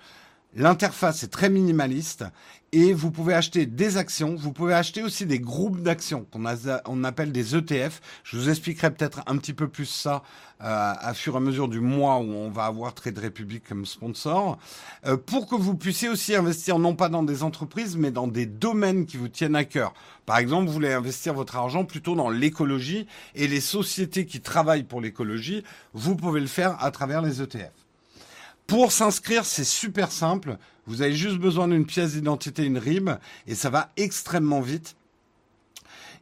L'interface est très minimaliste et vous pouvez acheter des actions. Vous pouvez acheter aussi des groupes d'actions qu'on on appelle des ETF. Je vous expliquerai peut-être un petit peu plus ça euh, à fur et à mesure du mois où on va avoir Trade Republic comme sponsor, euh, pour que vous puissiez aussi investir non pas dans des entreprises, mais dans des domaines qui vous tiennent à cœur. Par exemple, vous voulez investir votre argent plutôt dans l'écologie et les sociétés qui travaillent pour l'écologie, vous pouvez le faire à travers les ETF. Pour s'inscrire, c'est super simple. Vous avez juste besoin d'une pièce d'identité, une RIB, et ça va extrêmement vite.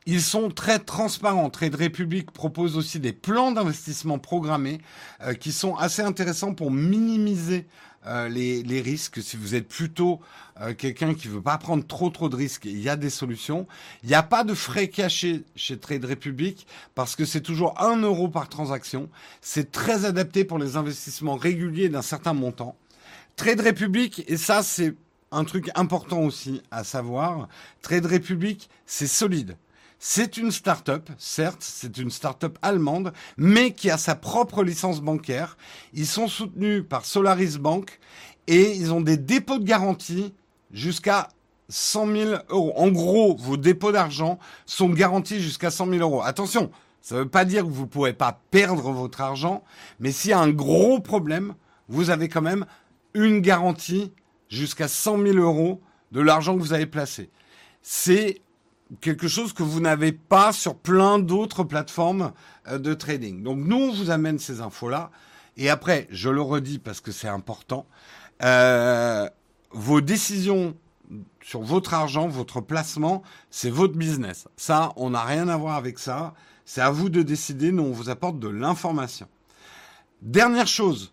Ils sont très transparents. Trade Republic propose aussi des plans d'investissement programmés euh, qui sont assez intéressants pour minimiser euh, les, les, risques. Si vous êtes plutôt euh, quelqu'un qui veut pas prendre trop trop de risques, il y a des solutions. Il n'y a pas de frais cachés chez Trade Republic parce que c'est toujours un euro par transaction. C'est très adapté pour les investissements réguliers d'un certain montant. Trade Republic, et ça c'est un truc important aussi à savoir, Trade Republic, c'est solide. C'est une start-up, certes, c'est une start-up allemande, mais qui a sa propre licence bancaire. Ils sont soutenus par Solaris Bank et ils ont des dépôts de garantie jusqu'à 100 000 euros. En gros, vos dépôts d'argent sont garantis jusqu'à 100 000 euros. Attention, Ça ne veut pas dire que vous ne pourrez pas perdre votre argent, mais s'il y a un gros problème, vous avez quand même une garantie jusqu'à 100 000 euros de l'argent que vous avez placé. C'est quelque chose que vous n'avez pas sur plein d'autres plateformes euh, de trading. Donc nous, on vous amène ces infos-là. Et après, je le redis parce que c'est important, euh, vos décisions sur votre argent, votre placement, c'est votre business. Ça, on n'a rien à voir avec ça. C'est à vous de décider. Nous, on vous apporte de l'information. Dernière chose,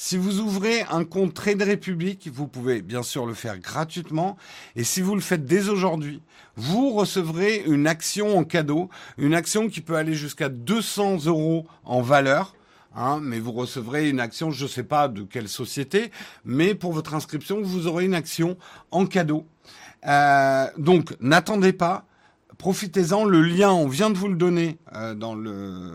si vous ouvrez un compte Trade Republic, vous pouvez bien sûr le faire gratuitement. Et si vous le faites dès aujourd'hui, vous recevrez une action en cadeau, une action qui peut aller jusqu'à 200 euros en valeur. Hein, mais vous recevrez une action, je ne sais pas de quelle société, mais pour votre inscription, vous aurez une action en cadeau. Euh, donc, n'attendez pas, profitez-en. Le lien, on vient de vous le donner euh, dans le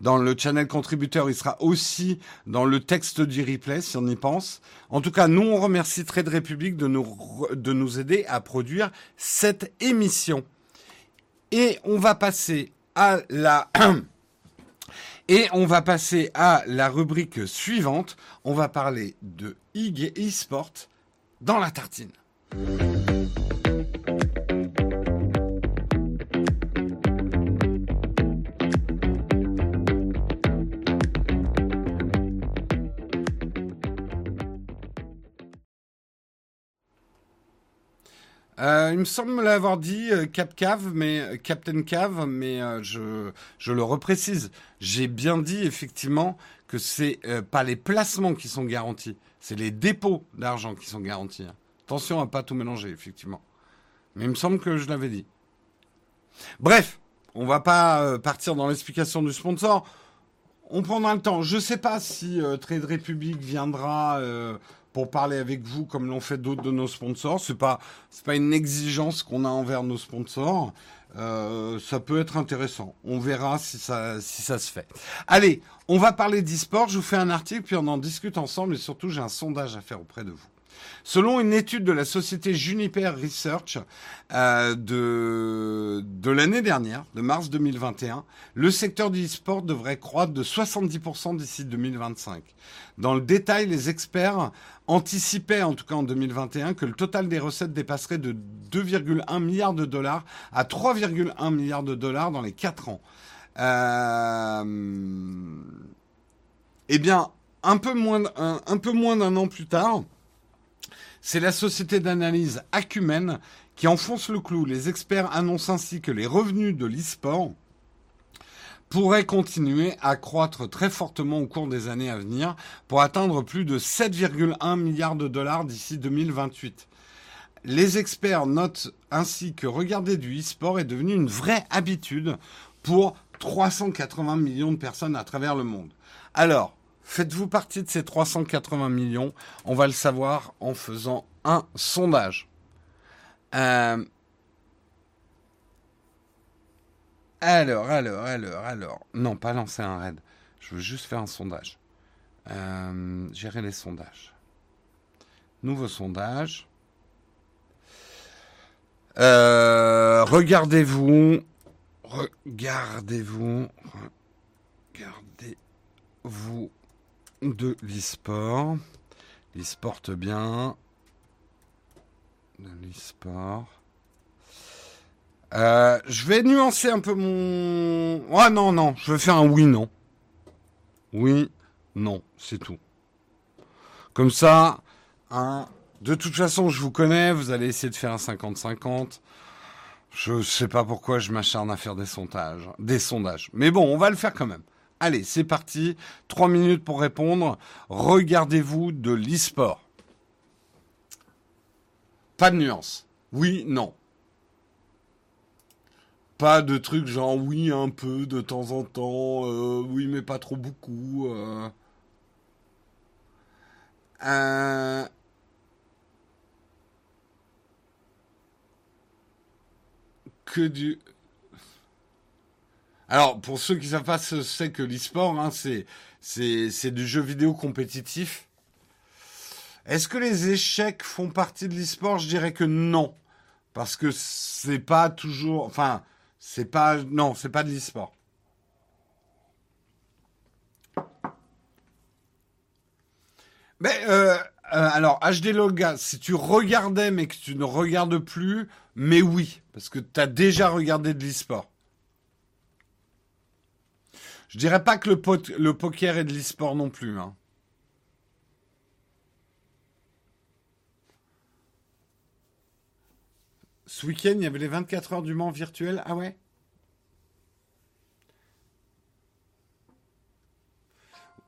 dans le channel contributeur. Il sera aussi dans le texte du replay si on y pense. En tout cas, nous on remercie Trade Republic de nous de nous aider à produire cette émission. Et on va passer à la et on va passer à la rubrique suivante. On va parler de e-sport dans la tartine. Euh, il me semble l'avoir dit euh, Cap Cave, mais euh, Captain Cave, mais je, je le reprécise. J'ai bien dit effectivement que c'est pas les placements qui sont garantis, c'est les dépôts d'argent qui sont garantis. Hein. Attention à pas tout mélanger, effectivement. Mais il me semble que je l'avais dit. Bref, on va pas partir dans l'explication du sponsor. On prendra le temps. Je sais pas si Trade Republic viendra pour parler avec vous comme l'ont fait d'autres de nos sponsors. C'est pas c'est pas une exigence qu'on a envers nos sponsors. Euh, ça peut être intéressant. On verra si ça si ça se fait. Allez, on va parler d'e-sport. Je vous fais un article puis on en discute ensemble et surtout j'ai un sondage à faire auprès de vous. Selon une étude de la société Juniper Research euh, de, de l'année dernière, de mars 2021, le secteur du e-sport devrait croître de 70% d'ici 2025. Dans le détail, les experts anticipaient, en tout cas en 2021, que le total des recettes dépasserait de 2,1 milliards de dollars à 3,1 milliards de dollars dans les 4 ans. Euh, eh bien, un peu moins, un peu moins d'un an plus tard, c'est la société d'analyse Acumen qui enfonce le clou. Les experts annoncent ainsi que les revenus de l'e-sport pourraient continuer à croître très fortement au cours des années à venir pour atteindre plus de 7,1 milliards de dollars d'ici 2028. Les experts notent ainsi que regarder du e-sport est devenu une vraie habitude pour 380 millions de personnes à travers le monde. Alors, Faites-vous partie de ces 380 millions On va le savoir en faisant un sondage. Euh, alors, alors, alors, alors. Non, pas lancer un raid. Je veux juste faire un sondage. Euh, gérer les sondages. Nouveau sondage. Euh, regardez-vous. Regardez-vous. Regardez-vous de l'e-sport. L'e-sport bien. De l'e-sport. Euh, je vais nuancer un peu mon... Ah non, non, je vais faire un oui, non. Oui, non, c'est tout. Comme ça, hein, de toute façon, je vous connais, vous allez essayer de faire un 50-50. Je sais pas pourquoi je m'acharne à faire des sondages, des sondages. Mais bon, on va le faire quand même. Allez, c'est parti. Trois minutes pour répondre. Regardez-vous de l'e-sport. Pas de nuance. Oui, non. Pas de trucs genre oui un peu de temps en temps, euh, oui mais pas trop beaucoup. Euh. Euh. Que du alors, pour ceux qui ne savent pas ce que c'est que l'e-sport, hein, c'est du jeu vidéo compétitif. Est-ce que les échecs font partie de l'e-sport? Je dirais que non. Parce que c'est pas toujours. Enfin, c'est pas. Non, c'est pas de l'e-sport. Mais euh, euh, alors, HD Loga, si tu regardais mais que tu ne regardes plus, mais oui, parce que tu as déjà regardé de l'e-sport. Je dirais pas que le, poker est de l'e-sport non plus. Hein. Ce week-end, il y avait les 24 heures du Mans virtuel. Ah ouais?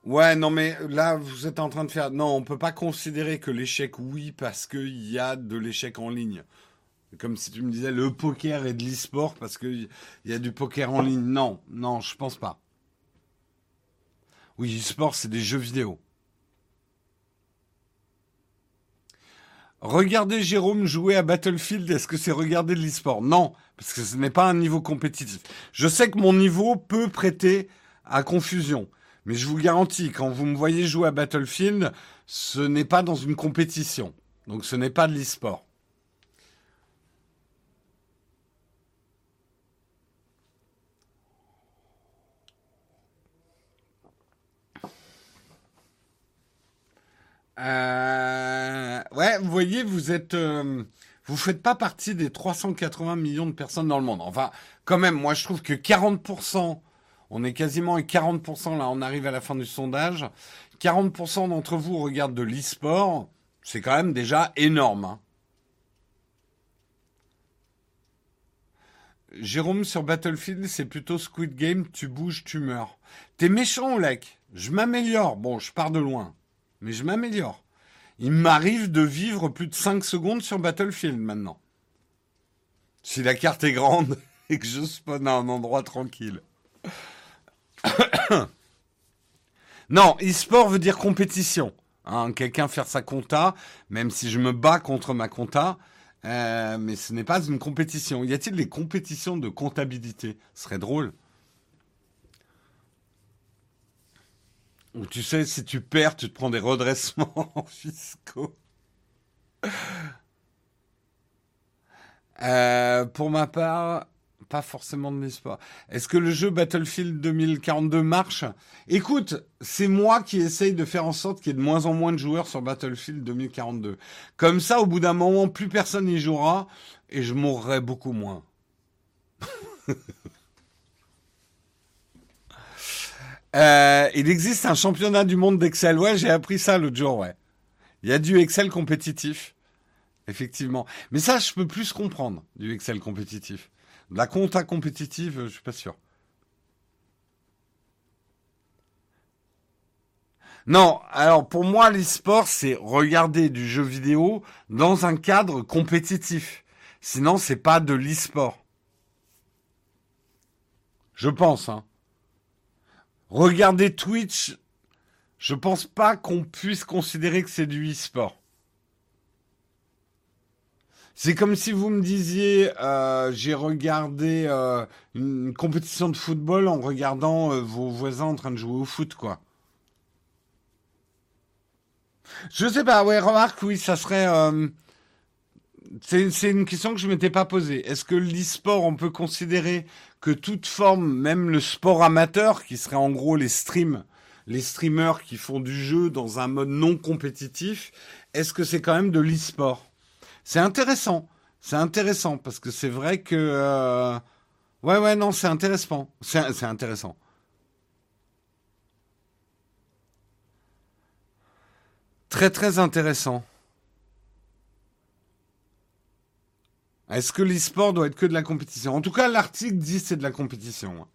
Ouais, non, mais là, vous êtes en train de faire. Non, on peut pas considérer que l'échec, oui, parce qu'il y a de l'échec en ligne. Comme si tu me disais le poker est de l'e-sport parce qu'il y a du poker en ligne. Non, non, je pense pas. Oui, e-sport, c'est des jeux vidéo. Regarder Jérôme jouer à Battlefield, est-ce que c'est regarder de l'e-sport? Non, parce que ce n'est pas un niveau compétitif. Je sais que mon niveau peut prêter à confusion. Mais je vous garantis, quand vous me voyez jouer à Battlefield, ce n'est pas dans une compétition. Donc ce n'est pas de l'e-sport. Euh, ouais, vous voyez, vous êtes, euh, vous faites pas partie des 380 millions de personnes dans le monde. Enfin, quand même, moi je trouve que 40% on est quasiment à 40%, là on arrive à la fin du sondage. 40% d'entre vous regardent de l'e-sport. C'est quand même déjà énorme. Hein. Jérôme sur Battlefield, c'est plutôt Squid Game, tu bouges, tu meurs. T'es méchant, Olek. Je m'améliore. Bon, je pars de loin. Mais je m'améliore. Il m'arrive de vivre plus de 5 secondes sur Battlefield maintenant. Si la carte est grande et que je spawn à un endroit tranquille. non, e-sport veut dire compétition. Hein, Quelqu'un faire sa compta, même si je me bats contre ma compta, euh, mais ce n'est pas une compétition. Y a-t-il des compétitions de comptabilité? Ce serait drôle. Tu sais, si tu perds, tu te prends des redressements fiscaux. Euh, pour ma part, pas forcément de l'espoir. Est-ce que le jeu Battlefield 2042 marche? Écoute, c'est moi qui essaye de faire en sorte qu'il y ait de moins en moins de joueurs sur Battlefield 2042. Comme ça, au bout d'un moment, plus personne n'y jouera et je mourrai beaucoup moins. Euh, il existe un championnat du monde d'Excel. Ouais, j'ai appris ça l'autre jour, ouais. Il y a du Excel compétitif. Effectivement. Mais ça, je peux plus comprendre, du Excel compétitif. La compta compétitive, je suis pas sûr. Non, alors pour moi, l'e-sport, c'est regarder du jeu vidéo dans un cadre compétitif. Sinon, c'est pas de l'e-sport. Je pense. Hein. Regarder Twitch, je pense pas qu'on puisse considérer que c'est du e-sport. C'est comme si vous me disiez, euh, j'ai regardé euh, une compétition de football en regardant euh, vos voisins en train de jouer au foot, quoi. Je sais pas, ouais, remarque, oui, ça serait... c'est une question que je m'étais pas posée. Est-ce que l'e-sport, on peut considérer que toute forme, même le sport amateur, qui serait en gros les streams, les streamers qui font du jeu dans un mode non compétitif, est-ce que c'est quand même de l'e-sport? C'est intéressant. C'est intéressant parce que c'est vrai que. Euh, ouais, ouais, non, c'est intéressant. C'est intéressant. Très, très intéressant. Est-ce que l'e-sport doit être que de la compétition? En tout cas, l'article dit c'est de la compétition.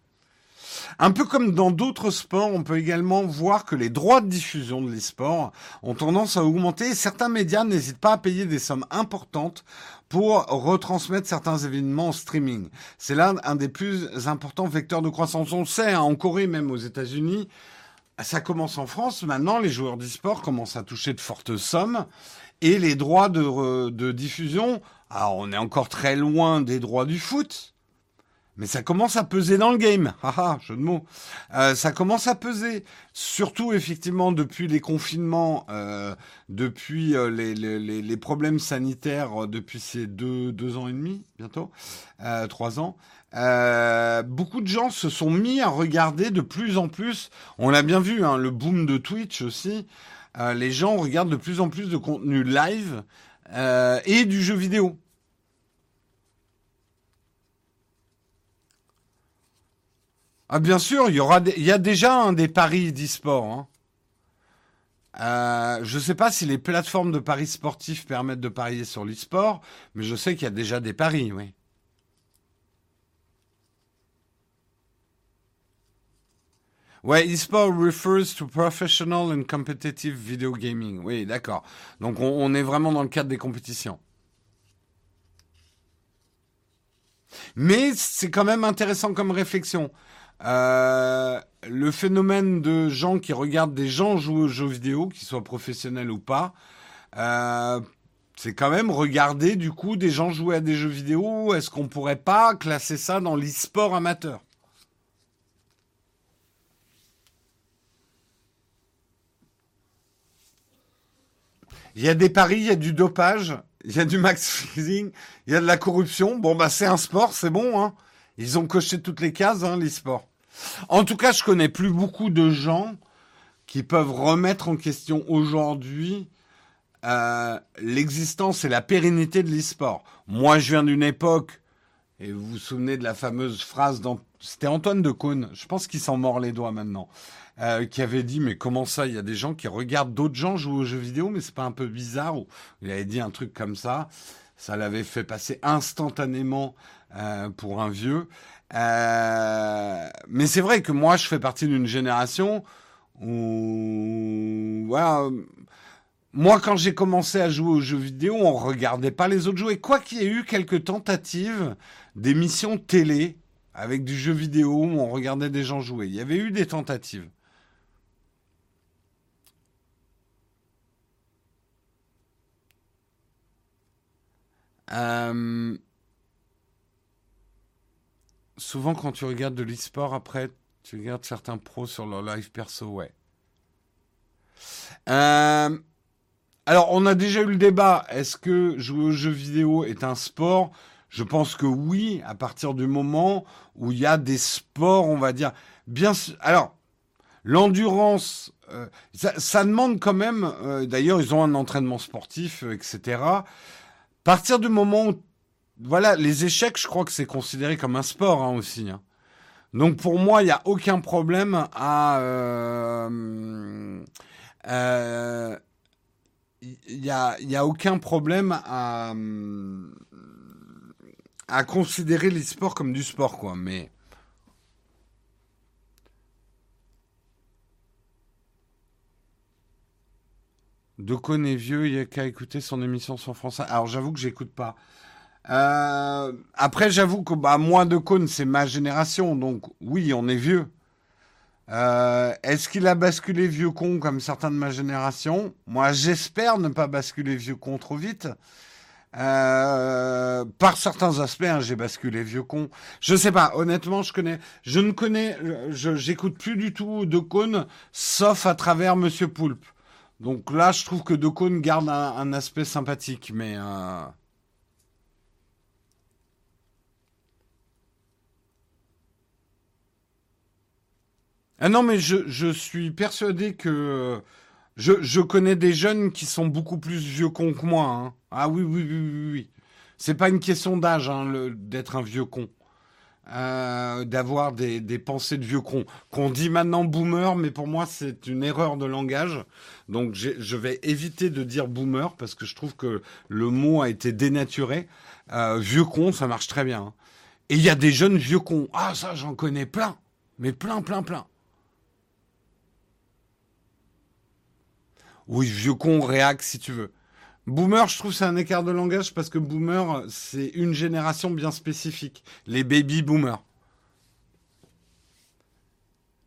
Un peu comme dans d'autres sports, on peut également voir que les droits de diffusion de l'e-sport ont tendance à augmenter certains médias n'hésitent pas à payer des sommes importantes pour retransmettre certains événements en streaming. C'est là un des plus importants vecteurs de croissance. On le sait, hein, en Corée, même aux États-Unis, ça commence en France. Maintenant, les joueurs d'e-sport commencent à toucher de fortes sommes. Et les droits de diffusion, alors on est encore très loin des droits du foot, mais ça commence à peser dans le game. Haha, jeu de mots. Euh, ça commence à peser. Surtout, effectivement, depuis les confinements, euh, depuis euh, les, problèmes sanitaires, depuis ces deux, deux ans et demi, bientôt, trois ans. beaucoup de gens se sont mis à regarder de plus en plus. On l'a bien vu, hein, le boom de Twitch aussi. les gens regardent de plus en plus de contenu live euh, et du jeu vidéo. Ah bien sûr, il y aura, il y a déjà des paris d'e-sport. Hein. Euh, je ne sais pas si les plateformes de paris sportifs permettent de parier sur l'e-sport, mais je sais qu'il y a déjà des paris, oui. Ouais, e-sport refers to professional and competitive video gaming. Oui, d'accord. Donc on, est vraiment dans le cadre des compétitions. Mais c'est quand même intéressant comme réflexion. Euh, le phénomène de gens qui regardent des gens jouer aux jeux vidéo, qu'ils soient professionnels ou pas, euh, c'est quand même regarder du coup des gens jouer à des jeux vidéo. Est-ce qu'on pourrait pas classer ça dans l'e-sport amateur? Il y a des paris, il y a du dopage, il y a du max freezing, il y a de la corruption. Bon, bah, c'est un sport, c'est bon, hein. Ils ont coché toutes les cases, hein, l'e-sport. En tout cas, je connais plus beaucoup de gens qui peuvent remettre en question aujourd'hui euh, l'existence et la pérennité de l'e-sport. Moi, je viens d'une époque, et vous vous souvenez de la fameuse phrase, c'était Antoine de Caunes, je pense qu'il s'en mord les doigts maintenant, euh, qui avait dit mais comment ça il y a des gens qui regardent d'autres gens jouer aux jeux vidéo mais c'est pas un peu bizarre ou il avait dit un truc comme ça ça l'avait fait passer instantanément euh, pour un vieux euh, mais c'est vrai que moi je fais partie d'une génération où voilà moi, quand j'ai commencé à jouer aux jeux vidéo, on regardait pas les autres jouer. Quoi qu'il y ait eu quelques tentatives d'émissions télé avec du jeu vidéo où on regardait des gens jouer. Il y avait eu des tentatives. Euh, souvent, quand tu regardes de l'e-sport, après, tu regardes certains pros sur leur live perso, ouais. Euh, alors, on a déjà eu le débat. Est-ce que jouer aux jeux vidéo est un sport? Je pense que oui, à partir du moment où il y a des sports, on va dire. Bien Alors, l'endurance, euh, ça, demande quand même. D'ailleurs, ils ont un entraînement sportif, etc partir du moment où, voilà, les échecs, je crois que c'est considéré comme un sport hein, aussi. Hein. Donc pour moi, il n'y a aucun problème à... Euh, euh, il n'y a, y a aucun problème à, à considérer les sports comme du sport, quoi. Mais Decon est vieux, il n'y a qu'à écouter son émission sur France. Alors j'avoue que j'écoute pas. Euh, après, j'avoue que bah, moi, Decon, c'est ma génération, donc oui, on est vieux. Euh, est-ce qu'il a basculé vieux con comme certains de ma génération? Moi, j'espère ne pas basculer vieux con trop vite. Euh, par certains aspects, hein, j'ai basculé vieux con. Je sais pas, honnêtement, je connais, je ne connais, j'écoute plus du tout de sauf à travers Monsieur Poulpe. Donc là, je trouve que Docone garde un, aspect sympathique, mais... Euh... Ah non, mais je, suis persuadé que... Je, connais des jeunes qui sont beaucoup plus vieux con que moi. Hein. Ah oui, oui, oui, oui, oui. C'est pas une question d'âge hein, d'être un vieux con. Euh, d'avoir des, des, pensées de vieux con. Qu'on dit maintenant boomer, mais pour moi c'est une erreur de langage. Donc je vais éviter de dire boomer parce que je trouve que le mot a été dénaturé. Euh, vieux con, ça marche très bien. Hein. Et il y a des jeunes vieux cons. Ah ça j'en connais plein, mais plein, plein, plein. Oui, vieux con, réac si tu veux. Boomer, je trouve c'est un écart de langage parce que boomer, c'est une génération bien spécifique. Les baby boomers.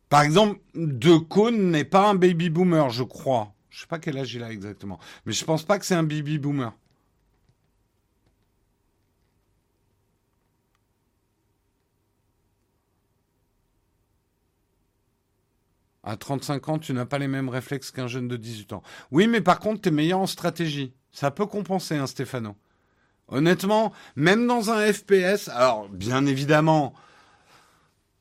Par exemple, De Cône n'est pas un baby boomer, je crois. Je sais pas quel âge il a exactement. Mais je pense pas que c'est un baby boomer. À 35 ans, tu n'as pas les mêmes réflexes qu'un jeune de 18 ans. Oui, mais par contre, tu es meilleur en stratégie. Ça peut compenser, hein, Stéphano. Honnêtement, même dans un FPS, alors bien évidemment,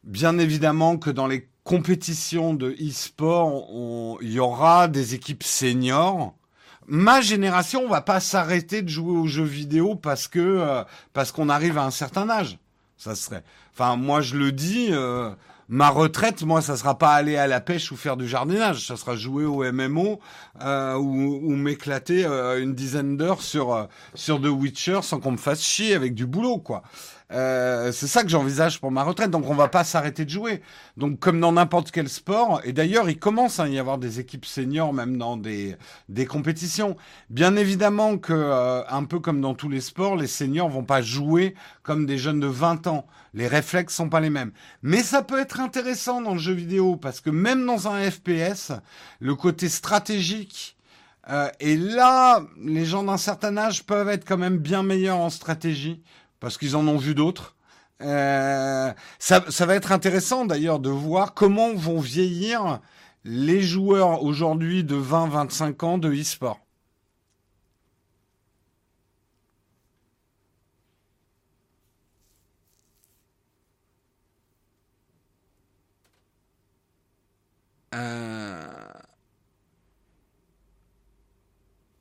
bien évidemment que dans les compétition de e-sport, il y aura des équipes seniors. Ma génération, on va pas s'arrêter de jouer aux jeux vidéo parce que euh, parce qu'on arrive à un certain âge. Ça serait. Enfin, moi je le dis. Euh, ma retraite, moi, ça sera pas aller à la pêche ou faire du jardinage, ça sera jouer au MMO euh, ou, m'éclater euh, une dizaine d'heures sur euh, sur The Witcher sans qu'on me fasse chier avec du boulot, quoi. Euh, c'est ça que j'envisage pour ma retraite. Donc on va pas s'arrêter de jouer. Donc comme dans n'importe quel sport, et d'ailleurs il commence à y avoir des équipes seniors même dans des des compétitions. Bien évidemment que euh, un peu comme dans tous les sports, les seniors vont pas jouer comme des jeunes de 20 ans. Les réflexes sont pas les mêmes. Mais ça peut être intéressant dans le jeu vidéo parce que même dans un FPS, le côté stratégique euh, et là, les gens d'un certain âge peuvent être quand même bien meilleurs en stratégie parce qu'ils en ont vu d'autres. Euh, ça, ça, va être intéressant d'ailleurs de voir comment vont vieillir les joueurs aujourd'hui de 20-25 ans de e-sport. Euh...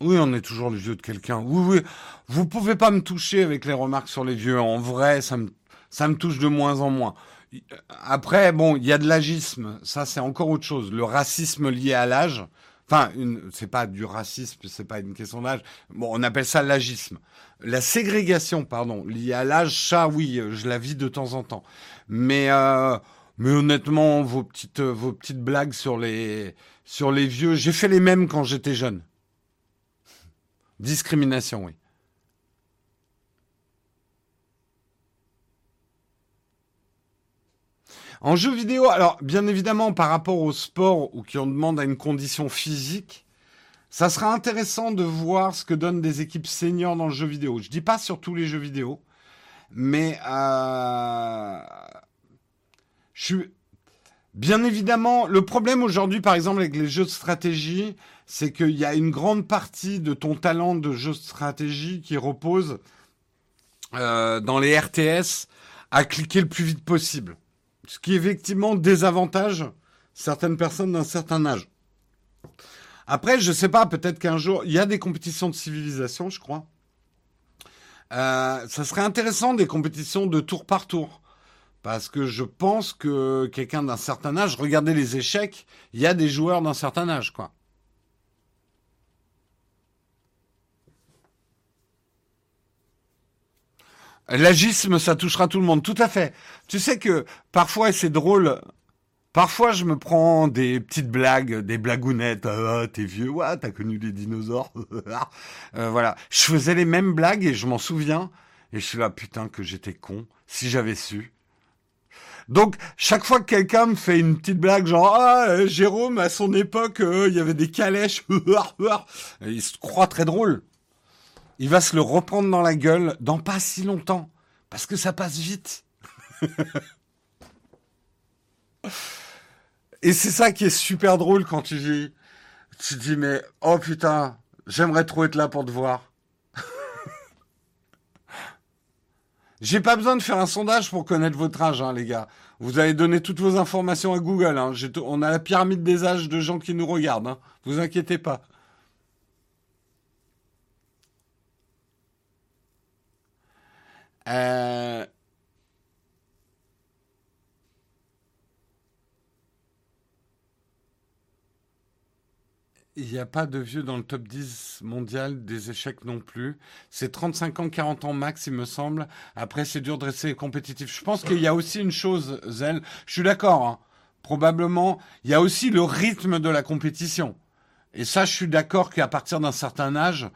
Oui, on est toujours le vieux de quelqu'un. Oui, oui. Vous pouvez pas me toucher avec les remarques sur les vieux. En vrai, ça me, ça me touche de moins en moins. Après, bon, il y a de l'agisme. Ça, c'est encore autre chose. Le racisme lié à l'âge. Enfin, c'est pas du racisme, c'est pas une question d'âge. Bon, on appelle ça l'agisme. La ségrégation, pardon, liée à l'âge, ça, oui, je la vis de temps en temps. Mais, euh, mais honnêtement, vos petites, vos petites blagues sur les, sur les vieux, j'ai fait les mêmes quand j'étais jeune. Discrimination, oui. En jeu vidéo, alors bien évidemment par rapport au sport ou qui on demande à une condition physique, ça sera intéressant de voir ce que donnent des équipes seniors dans le jeu vidéo. Je dis pas sur tous les jeux vidéo, mais euh, je suis bien évidemment le problème aujourd'hui, par exemple avec les jeux de stratégie, c'est qu'il y a une grande partie de ton talent de jeu de stratégie qui repose euh, dans les RTS à cliquer le plus vite possible. Ce qui effectivement désavantage certaines personnes d'un certain âge. Après, je sais pas, peut-être qu'un jour, il y a des compétitions de civilisation, je crois. Euh, ça serait intéressant des compétitions de tour par tour. Parce que je pense que quelqu'un d'un certain âge, regardez les échecs, il y a des joueurs d'un certain âge, quoi. L'agisme, ça touchera tout le monde, tout à fait. Tu sais que parfois, c'est drôle, parfois je me prends des petites blagues, des blagounettes. Ah, t'es vieux, ouais, t'as connu les dinosaures. euh, voilà. Je faisais les mêmes blagues et je m'en souviens. Et je suis là, putain, que j'étais con, si j'avais su. Donc, chaque fois que quelqu'un me fait une petite blague, genre, ah, Jérôme, à son époque, euh, il y avait des calèches, il se croit très drôle il va se le reprendre dans la gueule dans pas si longtemps. Parce que ça passe vite. Et c'est ça qui est super drôle quand tu dis, tu dis, mais oh putain, j'aimerais trop être là pour te voir. J'ai pas besoin de faire un sondage pour connaître votre âge, hein, les gars. Vous allez donner toutes vos informations à Google. Hein. On a la pyramide des âges de gens qui nous regardent. Hein. Vous inquiétez pas. Euh, il n'y a pas de vieux dans le top 10 mondial des échecs non plus. C'est 35 ans, 40 ans max, il me semble. Après, c'est dur de rester compétitif. Je pense qu'il y a aussi une chose, Zel. Je suis d'accord. Hein. Probablement, il y a aussi le rythme de la compétition. Et ça, je suis d'accord qu'à partir d'un certain âge,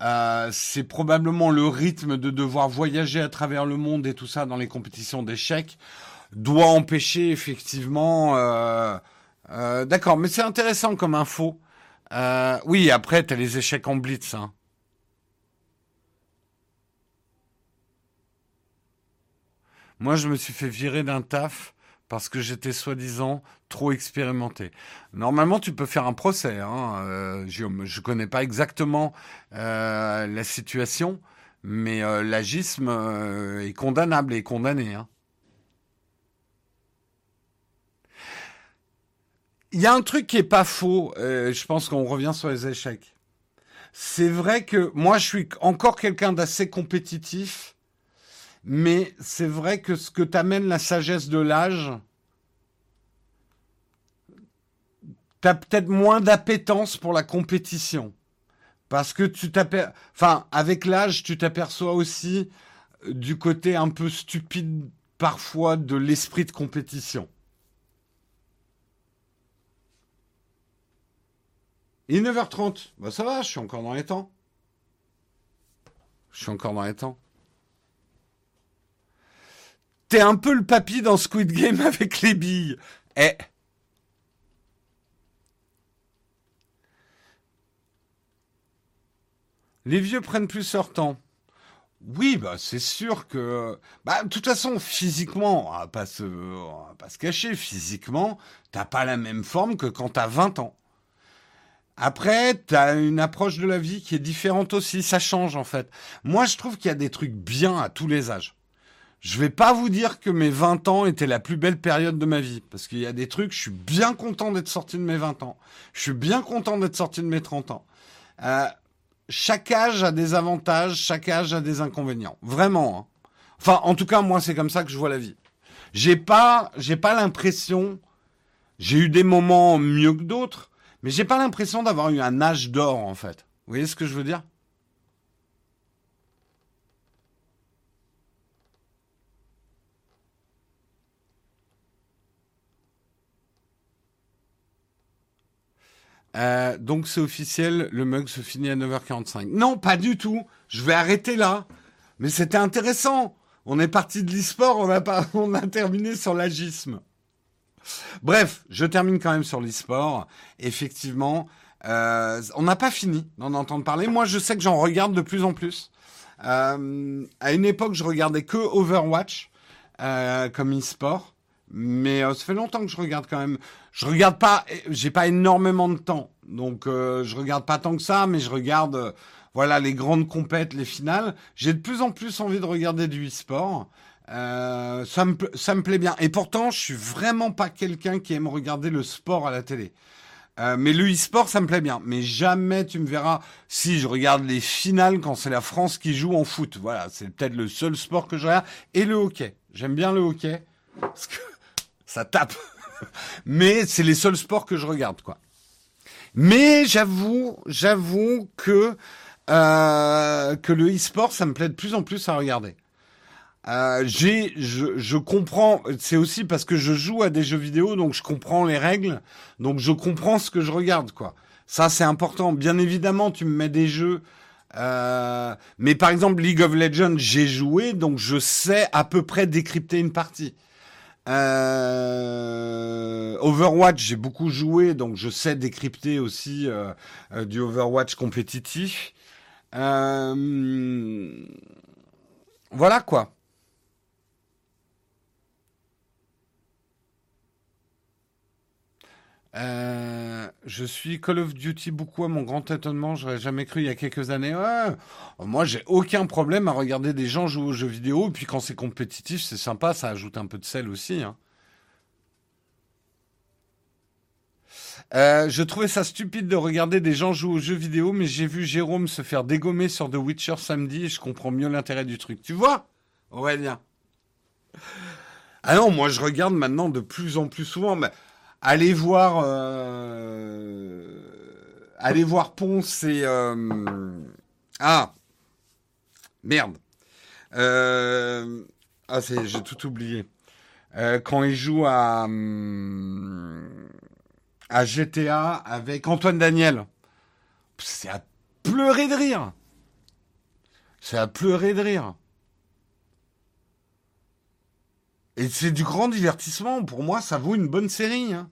euh, c'est probablement le rythme de devoir voyager à travers le monde et tout ça dans les compétitions d'échecs doit empêcher effectivement. Euh, euh, D'accord, mais c'est intéressant comme info. Oui, après t'as les échecs en blitz. Hein. Moi, je me suis fait virer d'un taf parce que j'étais soi-disant trop expérimenté. Normalement, tu peux faire un procès, hein, euh. Je connais pas exactement euh, la situation, mais euh, l'agisme est condamnable et condamné. Hein. Il y a un truc qui est pas faux. Je pense qu'on revient sur les échecs. C'est vrai que moi, je suis encore quelqu'un d'assez compétitif, mais c'est vrai que ce que t'amène la sagesse de l'âge, t'as peut-être moins d'appétence pour la compétition. Parce que tu t'aperçois, enfin, avec l'âge, tu t'aperçois aussi du côté un peu stupide parfois de l'esprit de compétition. Est 9h30. Bah ça va, je suis encore dans les temps. Je suis encore dans les temps. T'es un peu le papy dans Squid Game avec les billes. Eh. Les vieux prennent plus leur temps. Oui, bah c'est sûr que, bah de toute façon, physiquement, on va pas se, pas se cacher, physiquement, t'as pas la même forme que quand t'as 20 ans. Après, t'as une approche de la vie qui est différente aussi, ça change en fait. Moi, je trouve qu'il y a des trucs bien à tous les âges. Je vais pas vous dire que mes 20 ans étaient la plus belle période de ma vie, parce qu'il y a des trucs, je suis bien content d'être sorti de mes 20 ans. Je suis bien content d'être sorti de mes 30 ans. Euh, chaque âge a des avantages, chaque âge a des inconvénients. Vraiment. Hein. Enfin, en tout cas, moi, c'est comme ça que je vois la vie. J'ai pas, j'ai pas l'impression. J'ai eu des moments mieux que d'autres, mais j'ai pas l'impression d'avoir eu un âge d'or en fait. Vous voyez ce que je veux dire? Euh, donc c'est officiel, le mug se finit à 9h45. Non, pas du tout. Je vais arrêter là. Mais c'était intéressant. On est parti de l'e-sport, on a, on a terminé sur l'agisme. Bref, je termine quand même sur l'e-sport. Effectivement, euh, on n'a pas fini d'en entendre parler. Moi, je sais que j'en regarde de plus en plus. Euh, à une époque, je regardais que Overwatch comme e-sport. Mais ça fait longtemps que je regarde quand même. Je regarde pas, j'ai pas énormément de temps, donc euh, je regarde pas tant que ça, mais je regarde, euh, voilà, les grandes compètes, les finales. J'ai de plus en plus envie de regarder du e-sport. Euh, ça me ça me plaît bien. Et pourtant, je suis vraiment pas quelqu'un qui aime regarder le sport à la télé. Euh, mais le e-sport, ça me plaît bien. Mais jamais tu me verras si je regarde les finales quand c'est la France qui joue en foot. Voilà, c'est peut-être le seul sport que je regarde. Et le hockey. J'aime bien le hockey parce que ça tape. Mais c'est les seuls sports que je regarde, quoi. Mais j'avoue, j'avoue que euh, que le e-sport, ça me plaît de plus en plus à regarder. Euh, j'ai, je, je comprends. C'est aussi parce que je joue à des jeux vidéo, donc je comprends les règles, donc je comprends ce que je regarde, quoi. Ça, c'est important. Bien évidemment, tu me mets des jeux. Euh, mais par exemple, League of Legends, j'ai joué, donc je sais à peu près décrypter une partie. Euh, Overwatch, j'ai beaucoup joué, donc je sais décrypter aussi euh, euh, du Overwatch compétitif. voilà quoi. Euh, je suis Call of Duty beaucoup à mon grand étonnement. J'aurais jamais cru il y a quelques années. moi, j'ai aucun problème à regarder des gens jouer aux jeux vidéo. Et puis quand c'est compétitif, c'est sympa. Ça ajoute un peu de sel aussi. Hein. Euh, je trouvais ça stupide de regarder des gens jouer aux jeux vidéo, mais j'ai vu Jérôme se faire dégommer sur The Witcher samedi et je comprends mieux l'intérêt du truc. Tu vois Aurélien? Ah non, moi je regarde maintenant de plus en plus souvent. Mais allez voir, euh, allez voir Ponce et euh, ah merde. Euh, ah c'est, j'ai tout oublié. quand il joue à à GTA avec Antoine Daniel, c'est à pleurer de rire. C'est à pleurer de rire. Et c'est du grand divertissement. Pour moi, ça vaut une bonne série. Hein.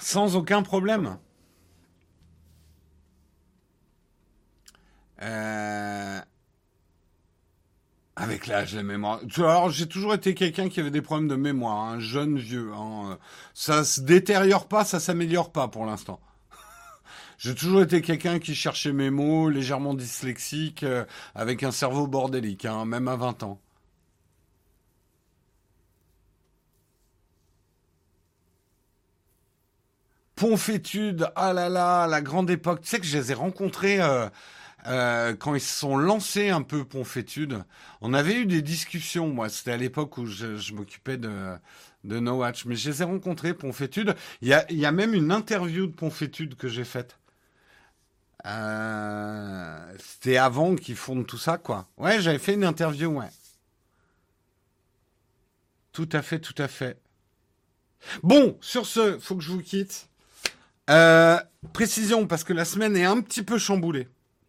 Sans aucun problème. Euh, avec l'âge, la mémoire. Alors, j'ai toujours été quelqu'un qui avait des problèmes de mémoire, un jeune vieux. Hein. Ça se détériore pas, ça s'améliore pas pour l'instant. J'ai toujours été quelqu'un qui cherchait mes mots, légèrement dyslexique, euh, avec un cerveau bordélique, hein, même à 20 ans. Ponfétude, ah là là, la grande époque. Tu sais que je les ai rencontrés euh, euh, quand ils se sont lancés un peu, Ponfétude. On avait eu des discussions, moi. C'était à l'époque où je, m'occupais de, No Watch. Mais je les ai rencontrés, Ponfétude. Il y a, y a même une interview de Ponfétude que j'ai faite. Euh, c'était avant qu'ils fondent tout ça, quoi. Ouais, j'avais fait une interview, ouais. Tout à fait, tout à fait. Bon, sur ce, faut que je vous quitte. Euh, précision, parce que la semaine est un petit peu chamboulée.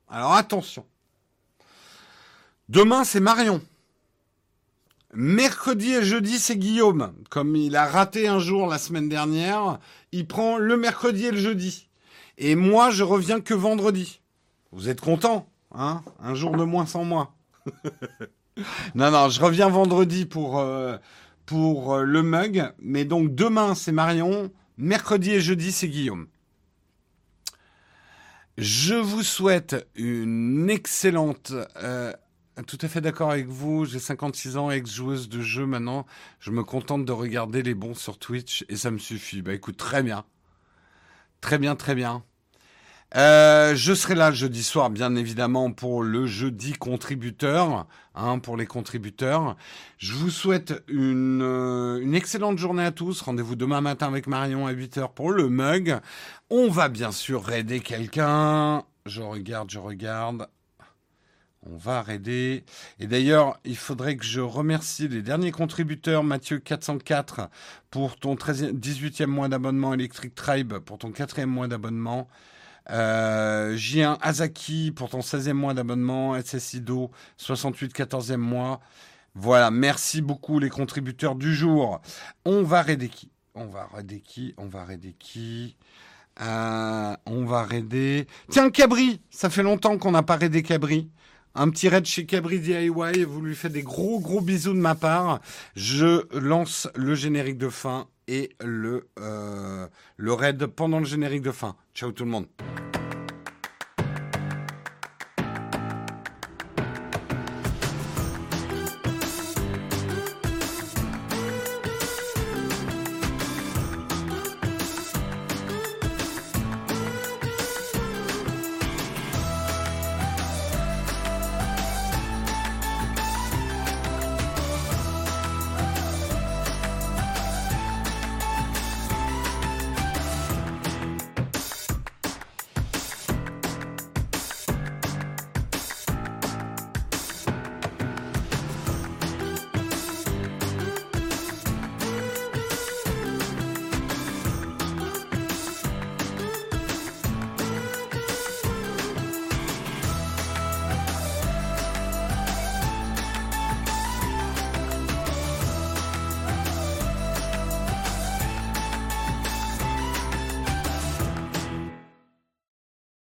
Alors attention. Demain, c'est Marion. Mercredi et jeudi, c'est Guillaume. Comme il a raté un jour la semaine dernière, il prend le mercredi et le jeudi. Et moi, je reviens que vendredi. Vous êtes content, hein? Un jour de moins sans moi. non, non, je reviens vendredi pour, euh, pour euh, le mug. Mais donc demain, c'est Marion. Mercredi et jeudi, c'est Guillaume. Je vous souhaite une excellente... Euh, tout à fait d'accord avec vous. J'ai 56 ans, ex-joueuse de jeu maintenant. Je me contente de regarder les bons sur Twitch et ça me suffit. Bah écoute, très bien. Très bien, très bien. Euh, je serai là jeudi soir, bien évidemment, pour le jeudi contributeur, hein, pour les contributeurs. Je vous souhaite une, euh, une excellente journée à tous. Rendez-vous demain matin avec Marion à 8h pour le mug. On va bien sûr aider quelqu'un. Je regarde, je regarde. On va raider. Et d'ailleurs, il faudrait que je remercie les derniers contributeurs, Mathieu 404 pour ton 13 18e mois d'abonnement, Electric Tribe pour ton 4e mois d'abonnement. Euh, J1 Azaki pour ton 16e mois d'abonnement. SSIDO 68 14e mois. Voilà, merci beaucoup les contributeurs du jour. On va raider qui? On va raider qui? On va raider qui? Euh, On va raider... Tiens, Cabri Ça fait longtemps qu'on n'a pas raidé Cabri. Un petit raid chez Cabri DIY, vous lui faites des gros gros bisous de ma part. Je lance le générique de fin et le, euh, le raid pendant le générique de fin. Ciao tout le monde.